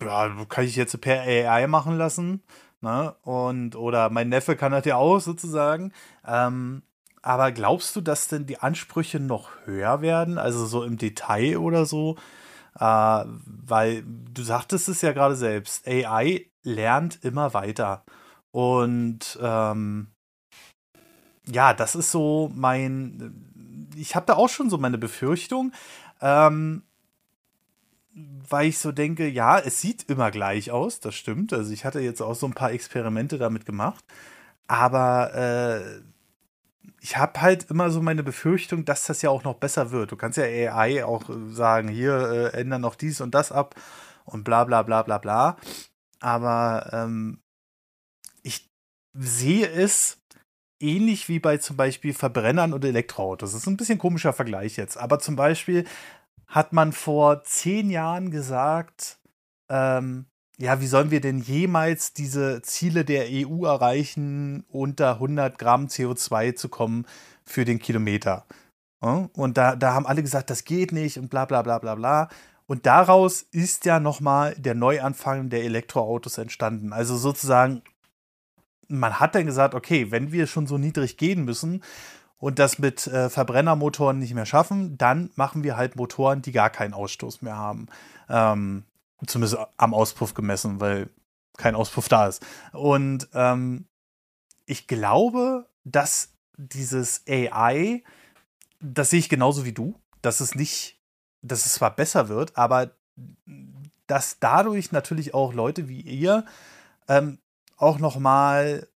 [SPEAKER 1] ja, kann ich jetzt per AI machen lassen. Ne? Und, oder mein Neffe kann das ja auch sozusagen. Ähm, aber glaubst du, dass denn die Ansprüche noch höher werden? Also so im Detail oder so? Äh, weil du sagtest es ja gerade selbst, AI lernt immer weiter. Und ähm, ja, das ist so mein. Ich habe da auch schon so meine Befürchtung. Ähm, weil ich so denke, ja, es sieht immer gleich aus, das stimmt. Also ich hatte jetzt auch so ein paar Experimente damit gemacht. Aber äh, ich habe halt immer so meine Befürchtung, dass das ja auch noch besser wird. Du kannst ja AI auch sagen, hier äh, ändern noch dies und das ab und bla bla bla bla bla. Aber ähm, ich sehe es ähnlich wie bei zum Beispiel Verbrennern und Elektroautos. Das ist ein bisschen komischer Vergleich jetzt. Aber zum Beispiel hat man vor zehn Jahren gesagt, ähm, ja, wie sollen wir denn jemals diese Ziele der EU erreichen, unter 100 Gramm CO2 zu kommen für den Kilometer? Und da, da haben alle gesagt, das geht nicht und bla bla bla bla bla. Und daraus ist ja nochmal der Neuanfang der Elektroautos entstanden. Also sozusagen, man hat dann gesagt, okay, wenn wir schon so niedrig gehen müssen, und das mit äh, Verbrennermotoren nicht mehr schaffen, dann machen wir halt Motoren, die gar keinen Ausstoß mehr haben. Ähm, zumindest am Auspuff gemessen, weil kein Auspuff da ist. Und ähm, ich glaube, dass dieses AI, das sehe ich genauso wie du, dass es nicht, dass es zwar besser wird, aber dass dadurch natürlich auch Leute wie ihr ähm, auch noch mal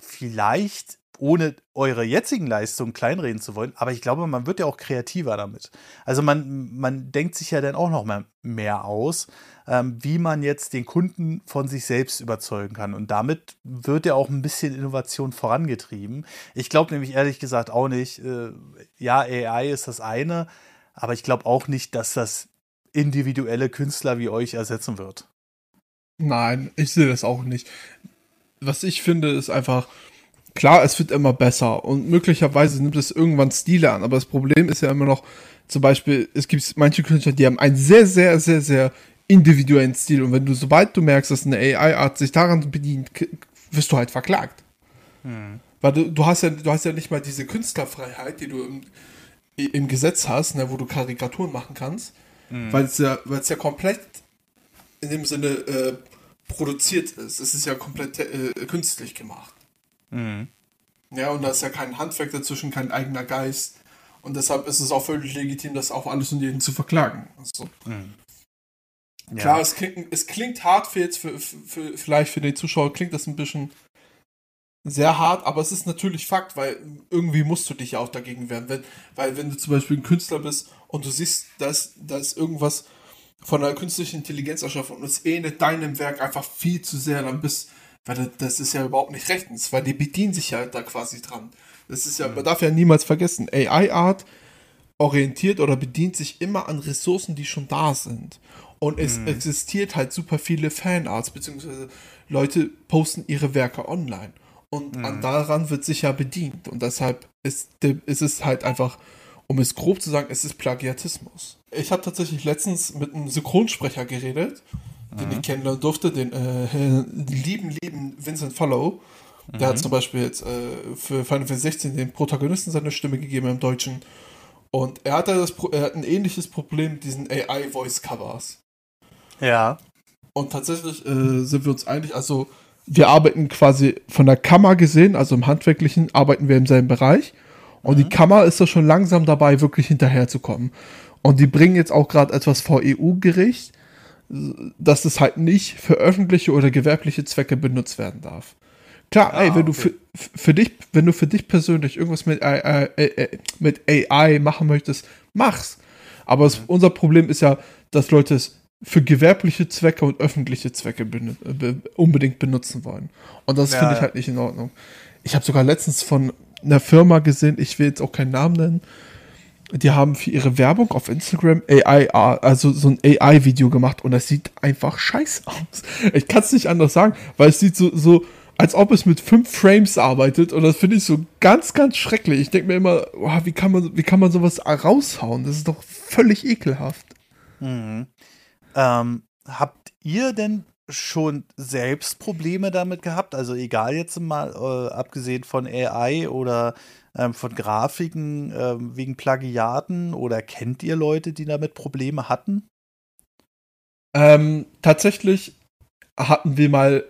[SPEAKER 1] vielleicht ohne eure jetzigen Leistungen kleinreden zu wollen, aber ich glaube, man wird ja auch kreativer damit. Also man, man denkt sich ja dann auch noch mal mehr aus, ähm, wie man jetzt den Kunden von sich selbst überzeugen kann. Und damit wird ja auch ein bisschen Innovation vorangetrieben. Ich glaube nämlich ehrlich gesagt auch nicht, äh, ja, AI ist das eine, aber ich glaube auch nicht, dass das individuelle Künstler wie euch ersetzen wird.
[SPEAKER 2] Nein, ich sehe das auch nicht. Was ich finde, ist einfach, klar, es wird immer besser und möglicherweise nimmt es irgendwann Stile an, aber das Problem ist ja immer noch, zum Beispiel, es gibt manche Künstler, die haben einen sehr, sehr, sehr, sehr individuellen Stil und wenn du, sobald du merkst, dass eine AI-Art sich daran bedient, wirst du halt verklagt. Hm. Weil du, du hast ja, du hast ja nicht mal diese Künstlerfreiheit, die du im, im Gesetz hast, ne, wo du Karikaturen machen kannst, hm. weil es ja, weil es ja komplett in dem Sinne äh, produziert ist. Es ist ja komplett äh, künstlich gemacht. Mhm. Ja, und da ist ja kein Handwerk dazwischen, kein eigener Geist. Und deshalb ist es auch völlig legitim, das auch alles und jeden zu verklagen. Also, mhm. ja. Klar, es klingt, es klingt hart für jetzt, für, für, vielleicht für die Zuschauer klingt das ein bisschen sehr hart, aber es ist natürlich Fakt, weil irgendwie musst du dich ja auch dagegen wehren. Wenn, weil wenn du zum Beispiel ein Künstler bist und du siehst, dass da ist irgendwas von der künstlichen Intelligenz erschaffen und es ähnelt deinem Werk einfach viel zu sehr, dann bist, weil das ist ja überhaupt nicht rechtens, weil die bedienen sich ja da quasi dran. Das ist ja, man darf ja niemals vergessen, AI-Art orientiert oder bedient sich immer an Ressourcen, die schon da sind. Und es mhm. existiert halt super viele Fanarts, beziehungsweise Leute posten ihre Werke online. Und mhm. daran wird sich ja bedient. Und deshalb ist, ist es halt einfach, um es grob zu sagen, es ist Plagiatismus. Ich habe tatsächlich letztens mit einem Synchronsprecher geredet, mhm. Den ich kennenlernen durfte, den äh, (laughs) lieben, lieben Vincent Follow. Der mhm. hat zum Beispiel jetzt äh, für Final Fantasy 16 den Protagonisten seine Stimme gegeben im Deutschen. Und er hatte das, er hat ein ähnliches Problem mit diesen AI-Voice-Covers.
[SPEAKER 1] Ja.
[SPEAKER 2] Und tatsächlich äh, sind wir uns einig, also wir arbeiten quasi von der Kammer gesehen, also im Handwerklichen, arbeiten wir im selben Bereich. Und mhm. die Kammer ist da schon langsam dabei, wirklich hinterherzukommen. Und die bringen jetzt auch gerade etwas vor EU-Gericht, dass es halt nicht für öffentliche oder gewerbliche Zwecke benutzt werden darf. Klar, ah, ey, wenn okay. du für, für dich, wenn du für dich persönlich irgendwas mit AI, äh, mit AI machen möchtest, mach's. Aber es, mhm. unser Problem ist ja, dass Leute es für gewerbliche Zwecke und öffentliche Zwecke be unbedingt benutzen wollen. Und das ja, finde ich halt nicht in Ordnung. Ich habe sogar letztens von einer Firma gesehen, ich will jetzt auch keinen Namen nennen, die haben für ihre Werbung auf Instagram AI, also so ein AI-Video gemacht und das sieht einfach scheiße aus. Ich kann es nicht anders sagen, weil es sieht so, so, als ob es mit fünf Frames arbeitet und das finde ich so ganz, ganz schrecklich. Ich denke mir immer, oh, wie, kann man, wie kann man sowas raushauen? Das ist doch völlig ekelhaft.
[SPEAKER 1] Mhm. Ähm, habt ihr denn schon selbst Probleme damit gehabt? Also egal jetzt mal, äh, abgesehen von AI oder ähm, von Grafiken ähm, wegen Plagiaten oder kennt ihr Leute, die damit Probleme hatten?
[SPEAKER 2] Ähm, tatsächlich hatten wir mal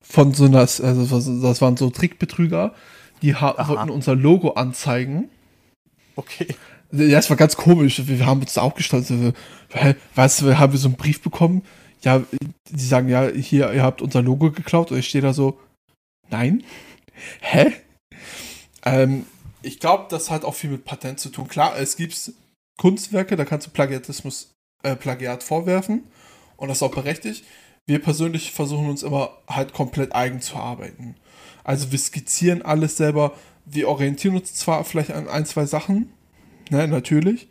[SPEAKER 2] von so einer, also das waren so Trickbetrüger, die wollten unser Logo anzeigen.
[SPEAKER 1] Okay.
[SPEAKER 2] Ja, es war ganz komisch. Wir haben uns da auch gestanden. Weißt du, haben wir so einen Brief bekommen. Ja, die sagen, ja, hier, ihr habt unser Logo geklaut. Und ich stehe da so, nein. Hä? Ähm, ich glaube, das hat auch viel mit Patent zu tun. Klar, es gibt Kunstwerke, da kannst du Plagiatismus, äh, Plagiat vorwerfen. Und das ist auch berechtigt. Wir persönlich versuchen uns immer halt komplett eigen zu arbeiten. Also wir skizzieren alles selber. Wir orientieren uns zwar vielleicht an ein, zwei Sachen, ne, natürlich.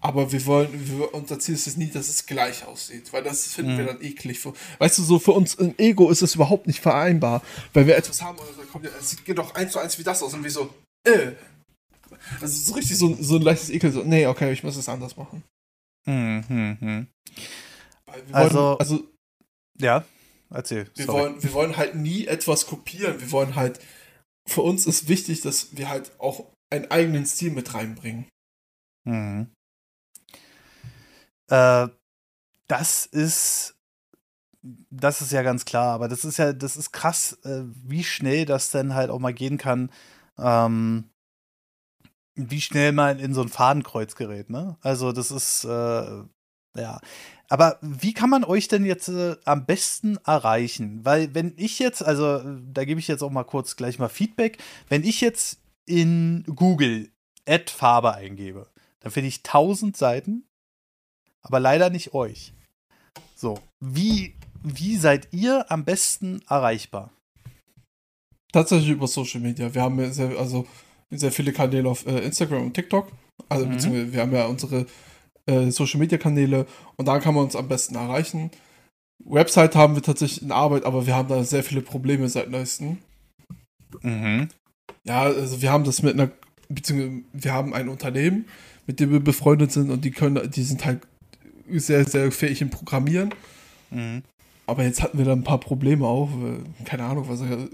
[SPEAKER 2] Aber wir wollen, wir, unser Ziel ist es nie, dass es gleich aussieht, weil das finden mhm. wir dann eklig. Weißt du, so für uns im Ego ist es überhaupt nicht vereinbar, weil wir etwas haben und dann kommt ja, es geht doch eins zu eins wie das aus und wie so, äh. Also so richtig so, so ein leichtes Ekel, so, nee, okay, ich muss es anders machen.
[SPEAKER 1] Mhm, mhm.
[SPEAKER 2] also, wollen, also,
[SPEAKER 1] ja, erzähl.
[SPEAKER 2] Wir wollen, wir wollen halt nie etwas kopieren, wir wollen halt, für uns ist wichtig, dass wir halt auch einen eigenen Stil mit reinbringen.
[SPEAKER 1] Mhm. Äh, das ist das ist ja ganz klar, aber das ist ja, das ist krass, äh, wie schnell das dann halt auch mal gehen kann, ähm, wie schnell man in so ein Fadenkreuz gerät, ne? Also das ist, äh, Ja. Aber wie kann man euch denn jetzt äh, am besten erreichen? Weil wenn ich jetzt, also da gebe ich jetzt auch mal kurz gleich mal Feedback, wenn ich jetzt in Google Add Farbe eingebe, dann finde ich tausend Seiten, aber leider nicht euch. So, wie, wie seid ihr am besten erreichbar?
[SPEAKER 2] Tatsächlich über Social Media. Wir haben ja sehr, also sehr viele Kanäle auf äh, Instagram und TikTok. Also mhm. beziehungsweise wir haben ja unsere äh, Social Media Kanäle und da kann man uns am besten erreichen. Website haben wir tatsächlich in Arbeit, aber wir haben da sehr viele Probleme seit neuestem. Mhm. Ja, also wir haben das mit einer, beziehungsweise wir haben ein Unternehmen, mit dem wir befreundet sind und die können, die sind halt sehr, sehr fähig im Programmieren. Mhm. Aber jetzt hatten wir da ein paar Probleme auch. Keine Ahnung, was er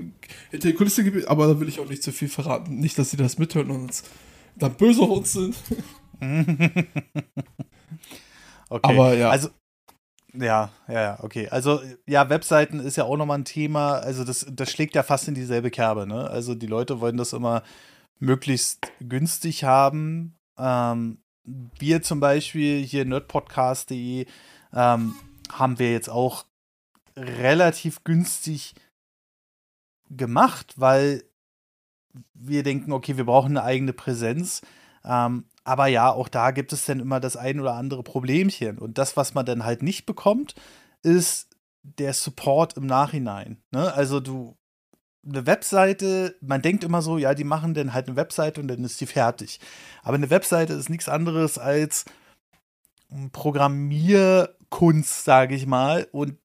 [SPEAKER 2] hinter die Kulisse gibt, aber da will ich auch nicht zu viel verraten. Nicht, dass sie das mithören und uns dann böse auf uns sind. (laughs)
[SPEAKER 1] okay. Aber ja. Also, ja, ja, okay. Also, ja, Webseiten ist ja auch nochmal ein Thema. Also, das, das schlägt ja fast in dieselbe Kerbe, ne? Also, die Leute wollen das immer möglichst günstig haben. Ähm, wir zum Beispiel hier nerdpodcast.de ähm, haben wir jetzt auch relativ günstig gemacht, weil wir denken, okay, wir brauchen eine eigene Präsenz. Ähm, aber ja, auch da gibt es dann immer das ein oder andere Problemchen. Und das, was man dann halt nicht bekommt, ist der Support im Nachhinein. Ne? Also du, eine Webseite, man denkt immer so, ja, die machen dann halt eine Webseite und dann ist die fertig. Aber eine Webseite ist nichts anderes als Programmierkunst, sage ich mal. Und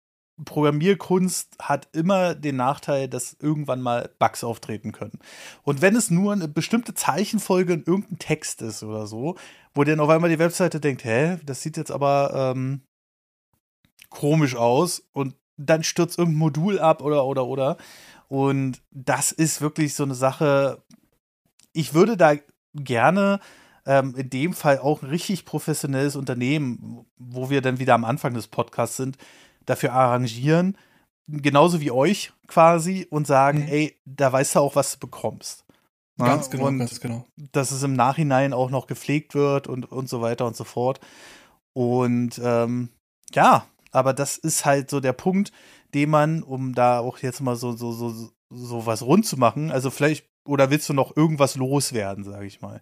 [SPEAKER 1] Programmierkunst hat immer den Nachteil, dass irgendwann mal Bugs auftreten können. Und wenn es nur eine bestimmte Zeichenfolge in irgendeinem Text ist oder so, wo dann auf einmal die Webseite denkt, hä, das sieht jetzt aber ähm, komisch aus und dann stürzt irgendein Modul ab oder oder oder. Und das ist wirklich so eine Sache. Ich würde da gerne ähm, in dem Fall auch ein richtig professionelles Unternehmen, wo wir dann wieder am Anfang des Podcasts sind, dafür arrangieren, genauso wie euch quasi, und sagen, mhm. ey, da weißt du auch, was du bekommst.
[SPEAKER 2] Ganz genau, und ganz genau.
[SPEAKER 1] Dass es im Nachhinein auch noch gepflegt wird und, und so weiter und so fort. Und ähm, ja, aber das ist halt so der Punkt, den man, um da auch jetzt mal so, so, so, so was rund zu machen, also vielleicht, oder willst du noch irgendwas loswerden, sage ich mal?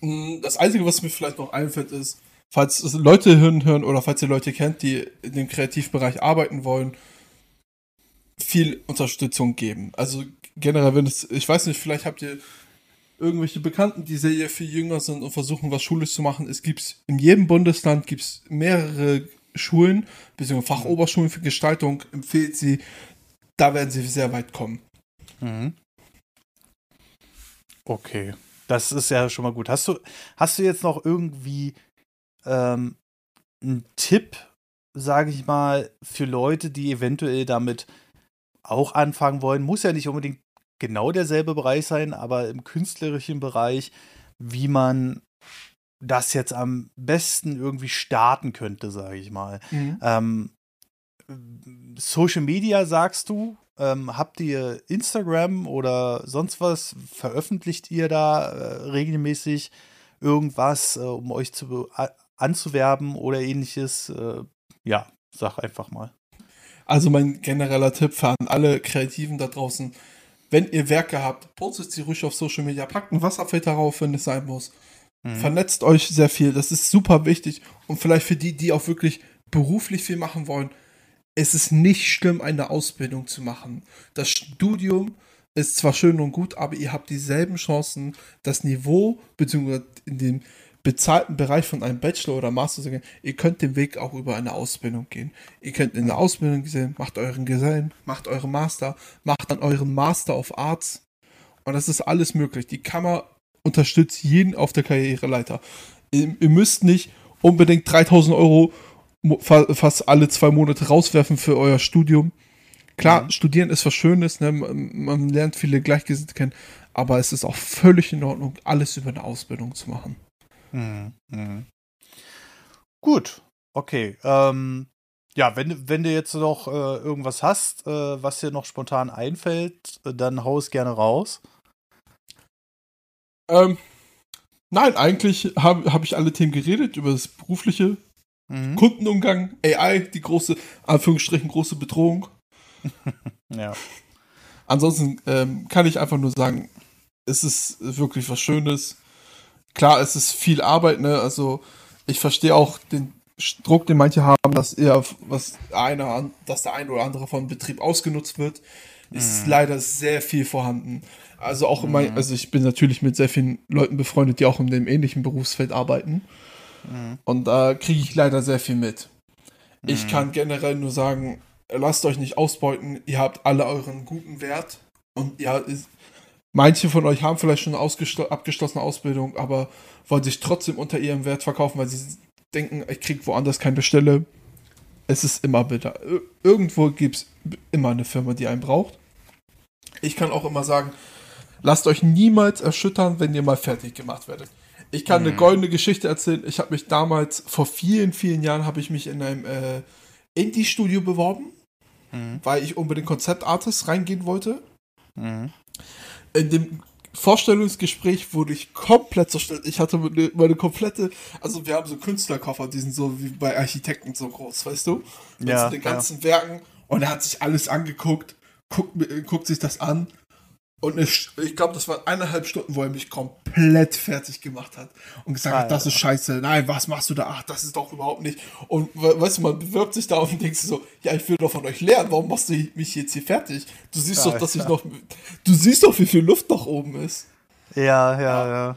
[SPEAKER 2] Mm, das Einzige, was mir vielleicht noch einfällt, ist, falls Leute hören oder falls ihr Leute kennt, die in dem Kreativbereich arbeiten wollen, viel Unterstützung geben. Also generell, wenn es, ich weiß nicht, vielleicht habt ihr irgendwelche Bekannten, die sehr viel jünger sind und versuchen, was schulisch zu machen. Es gibt in jedem Bundesland gibt's mehrere Schulen, beziehungsweise Fachoberschulen für Gestaltung, empfiehlt sie, da werden sie sehr weit kommen. Mhm.
[SPEAKER 1] Okay. Das ist ja schon mal gut. Hast du, hast du jetzt noch irgendwie ähm, ein Tipp, sage ich mal, für Leute, die eventuell damit auch anfangen wollen. Muss ja nicht unbedingt genau derselbe Bereich sein, aber im künstlerischen Bereich, wie man das jetzt am besten irgendwie starten könnte, sage ich mal. Mhm. Ähm, Social Media sagst du, ähm, habt ihr Instagram oder sonst was? Veröffentlicht ihr da äh, regelmäßig irgendwas, äh, um euch zu anzuwerben oder ähnliches, äh, ja, sag einfach mal.
[SPEAKER 2] Also mein genereller Tipp für alle Kreativen da draußen, wenn ihr Werke habt, postet sie ruhig auf Social Media, packt ein Wasserfilter drauf, wenn es sein muss. Mhm. Vernetzt euch sehr viel, das ist super wichtig. Und vielleicht für die, die auch wirklich beruflich viel machen wollen, es ist nicht schlimm, eine Ausbildung zu machen. Das Studium ist zwar schön und gut, aber ihr habt dieselben Chancen, das Niveau, beziehungsweise in dem bezahlten Bereich von einem Bachelor oder Master zu gehen, ihr könnt den Weg auch über eine Ausbildung gehen. Ihr könnt in der Ausbildung gehen, macht euren Gesellen, macht euren Master, macht dann euren Master of Arts. Und das ist alles möglich. Die Kammer unterstützt jeden auf der Karriereleiter. Ihr, ihr müsst nicht unbedingt 3000 Euro fast alle zwei Monate rauswerfen für euer Studium. Klar, mhm. studieren ist was Schönes, ne? man lernt viele Gleichgesinnte kennen, aber es ist auch völlig in Ordnung, alles über eine Ausbildung zu machen. Mhm.
[SPEAKER 1] Mhm. Gut, okay. Ähm, ja, wenn, wenn du jetzt noch äh, irgendwas hast, äh, was dir noch spontan einfällt, äh, dann hau es gerne raus.
[SPEAKER 2] Ähm, Nein, eigentlich habe hab ich alle Themen geredet, über das berufliche, mhm. Kundenumgang, AI, die große, Anführungsstrichen, große Bedrohung. (laughs)
[SPEAKER 1] ja.
[SPEAKER 2] Ansonsten ähm, kann ich einfach nur sagen, es ist wirklich was Schönes. Klar, es ist viel Arbeit, ne? Also ich verstehe auch den Druck, den manche haben, dass eher was einer, dass der ein oder andere vom Betrieb ausgenutzt wird, ist mhm. leider sehr viel vorhanden. Also auch mhm. immer, also ich bin natürlich mit sehr vielen Leuten befreundet, die auch in dem ähnlichen Berufsfeld arbeiten. Mhm. Und da kriege ich leider sehr viel mit. Ich mhm. kann generell nur sagen, lasst euch nicht ausbeuten, ihr habt alle euren guten Wert und ja, manche von euch haben vielleicht schon eine abgeschlossene Ausbildung, aber wollen sich trotzdem unter ihrem Wert verkaufen, weil sie denken, ich kriege woanders keine Stelle. Es ist immer bitter. Irgendwo gibt es immer eine Firma, die einen braucht. Ich kann auch immer sagen, lasst euch niemals erschüttern, wenn ihr mal fertig gemacht werdet. Ich kann mhm. eine goldene Geschichte erzählen. Ich habe mich damals, vor vielen, vielen Jahren, habe ich mich in einem äh, Indie-Studio beworben, mhm. weil ich unbedingt Konzeptartist reingehen wollte. Mhm. In dem Vorstellungsgespräch wurde ich komplett zerstört. Ich hatte meine, meine, komplette, also wir haben so Künstlerkoffer, die sind so wie bei Architekten so groß, weißt du? Mit ja, den ganzen ja. Werken und er hat sich alles angeguckt, guckt, guckt sich das an und ich, ich glaube, das waren eineinhalb Stunden, wo er mich komplett fertig gemacht hat und gesagt hat, das ist scheiße. Nein, was machst du da? Ach, das ist doch überhaupt nicht. Und weißt du, man bewirbt sich da und (laughs) denkst so, ja, ich will doch von euch lernen. Warum machst du mich jetzt hier fertig? Du siehst ja, doch, dass ja. ich noch, du siehst doch, wie viel Luft noch oben ist.
[SPEAKER 1] Ja, ja, ja.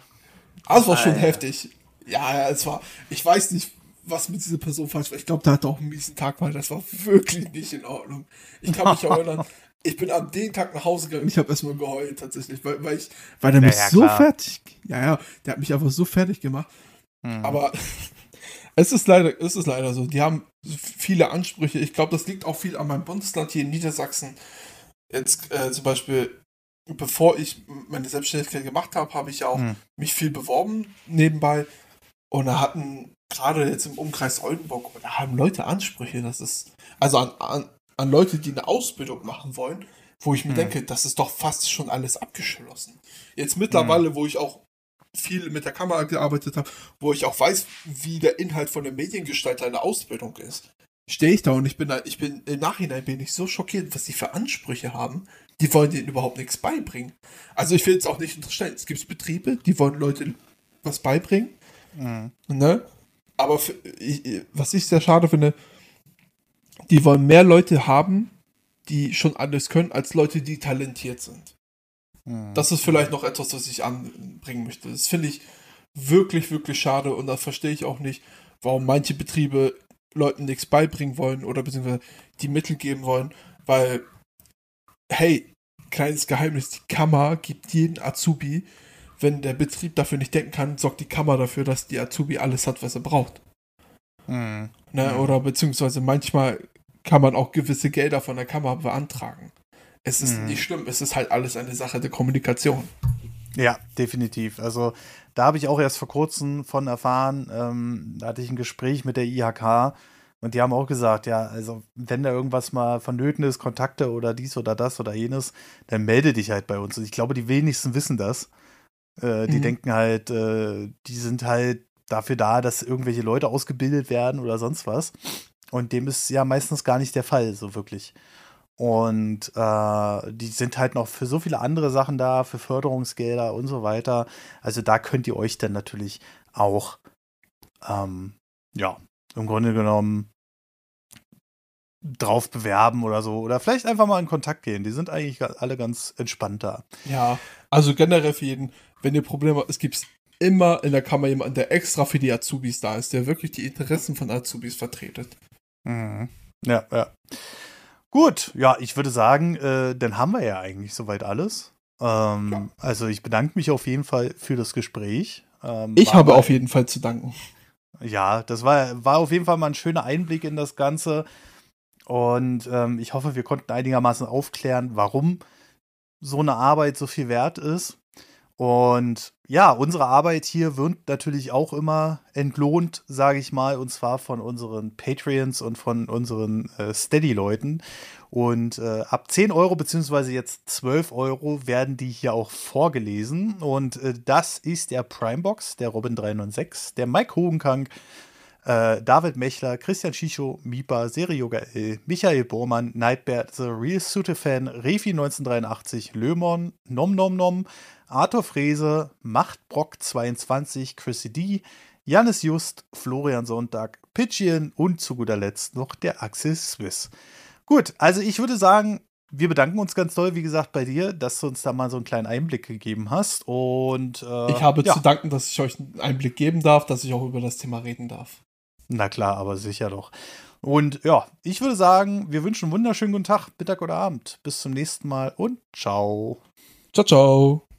[SPEAKER 2] Also war schon heftig. Ja, ja, es war, ich weiß nicht, was mit dieser Person falsch war. Ich glaube, da hat er auch einen miesen Tag, weil das war wirklich nicht in Ordnung. Ich kann mich (laughs) erinnern, ich bin am den Tag nach Hause gegangen. Ich habe erstmal geheult tatsächlich, weil, weil ich, weil der mich ja, so fertig, ja, ja, der hat mich einfach so fertig gemacht. Hm. Aber es ist leider, es ist leider so. Die haben viele Ansprüche. Ich glaube, das liegt auch viel an meinem Bundesland hier in Niedersachsen. Jetzt äh, zum Beispiel, bevor ich meine Selbstständigkeit gemacht habe, habe ich ja auch hm. mich viel beworben nebenbei. Und da hatten gerade jetzt im Umkreis Oldenburg, da haben Leute Ansprüche. Das ist also an, an an Leute, die eine Ausbildung machen wollen, wo ich mir hm. denke, das ist doch fast schon alles abgeschlossen. Jetzt mittlerweile, hm. wo ich auch viel mit der Kamera gearbeitet habe, wo ich auch weiß, wie der Inhalt von der Mediengestalter einer Ausbildung ist, stehe ich da und ich bin da, ich bin im Nachhinein bin ich so schockiert, was die für Ansprüche haben. Die wollen denen überhaupt nichts beibringen. Also ich will jetzt auch nicht unterstellen, es gibt Betriebe, die wollen Leute was beibringen. Mhm. Ne? Aber für, ich, was ich sehr schade finde, die wollen mehr Leute haben, die schon alles können, als Leute, die talentiert sind. Mhm. Das ist vielleicht noch etwas, was ich anbringen möchte. Das finde ich wirklich, wirklich schade und da verstehe ich auch nicht, warum manche Betriebe Leuten nichts beibringen wollen oder beziehungsweise die Mittel geben wollen, weil, hey, kleines Geheimnis, die Kammer gibt jeden Azubi, wenn der Betrieb dafür nicht denken kann, sorgt die Kammer dafür, dass die Azubi alles hat, was er braucht. Mhm. Ne, oder beziehungsweise manchmal kann man auch gewisse Gelder von der Kammer beantragen. Es ist mhm. nicht schlimm, es ist halt alles eine Sache der Kommunikation.
[SPEAKER 1] Ja, definitiv. Also da habe ich auch erst vor kurzem von erfahren, ähm, da hatte ich ein Gespräch mit der IHK und die haben auch gesagt, ja, also wenn da irgendwas mal vonnöten ist, Kontakte oder dies oder das oder jenes, dann melde dich halt bei uns. Und ich glaube, die wenigsten wissen das. Äh, die mhm. denken halt, äh, die sind halt dafür da, dass irgendwelche Leute ausgebildet werden oder sonst was. Und dem ist ja meistens gar nicht der Fall, so wirklich. Und äh, die sind halt noch für so viele andere Sachen da, für Förderungsgelder und so weiter. Also da könnt ihr euch dann natürlich auch, ähm, ja, im Grunde genommen drauf bewerben oder so. Oder vielleicht einfach mal in Kontakt gehen. Die sind eigentlich alle ganz entspannt da.
[SPEAKER 2] Ja, also generell für jeden, wenn ihr Probleme habt, es gibt immer in der Kammer jemanden, der extra für die Azubis da ist, der wirklich die Interessen von Azubis vertretet.
[SPEAKER 1] Mhm. Ja, ja. Gut, ja, ich würde sagen, äh, dann haben wir ja eigentlich soweit alles. Ähm, ja. Also ich bedanke mich auf jeden Fall für das Gespräch.
[SPEAKER 2] Ähm, ich habe auf jeden Fall zu danken.
[SPEAKER 1] Ja, das war, war auf jeden Fall mal ein schöner Einblick in das Ganze. Und ähm, ich hoffe, wir konnten einigermaßen aufklären, warum so eine Arbeit so viel wert ist. Und ja, unsere Arbeit hier wird natürlich auch immer entlohnt, sage ich mal, und zwar von unseren Patreons und von unseren äh, Steady-Leuten. Und äh, ab 10 Euro beziehungsweise jetzt 12 Euro werden die hier auch vorgelesen. Und äh, das ist der Primebox, der Robin 396, der Mike Hogenkank, äh, David Mechler, Christian Schicho, Mipa, Serie Yoga L, Michael Bormann, Nightbear, The Real Sute Fan, Refi 1983, Lömon, Nom Nom Nom, Arthur Frese, Machtbrock 22, Chrissy D, Janis Just, Florian Sonntag, Pitchien und zu guter Letzt noch der Axel Swiss. Gut, also ich würde sagen, wir bedanken uns ganz doll, wie gesagt, bei dir, dass du uns da mal so einen kleinen Einblick gegeben hast. Und äh,
[SPEAKER 2] ich habe ja. zu danken, dass ich euch einen Einblick geben darf, dass ich auch über das Thema reden darf.
[SPEAKER 1] Na klar, aber sicher doch. Und ja, ich würde sagen, wir wünschen einen wunderschönen guten Tag, Mittag oder Abend. Bis zum nächsten Mal und ciao.
[SPEAKER 2] Ciao, ciao.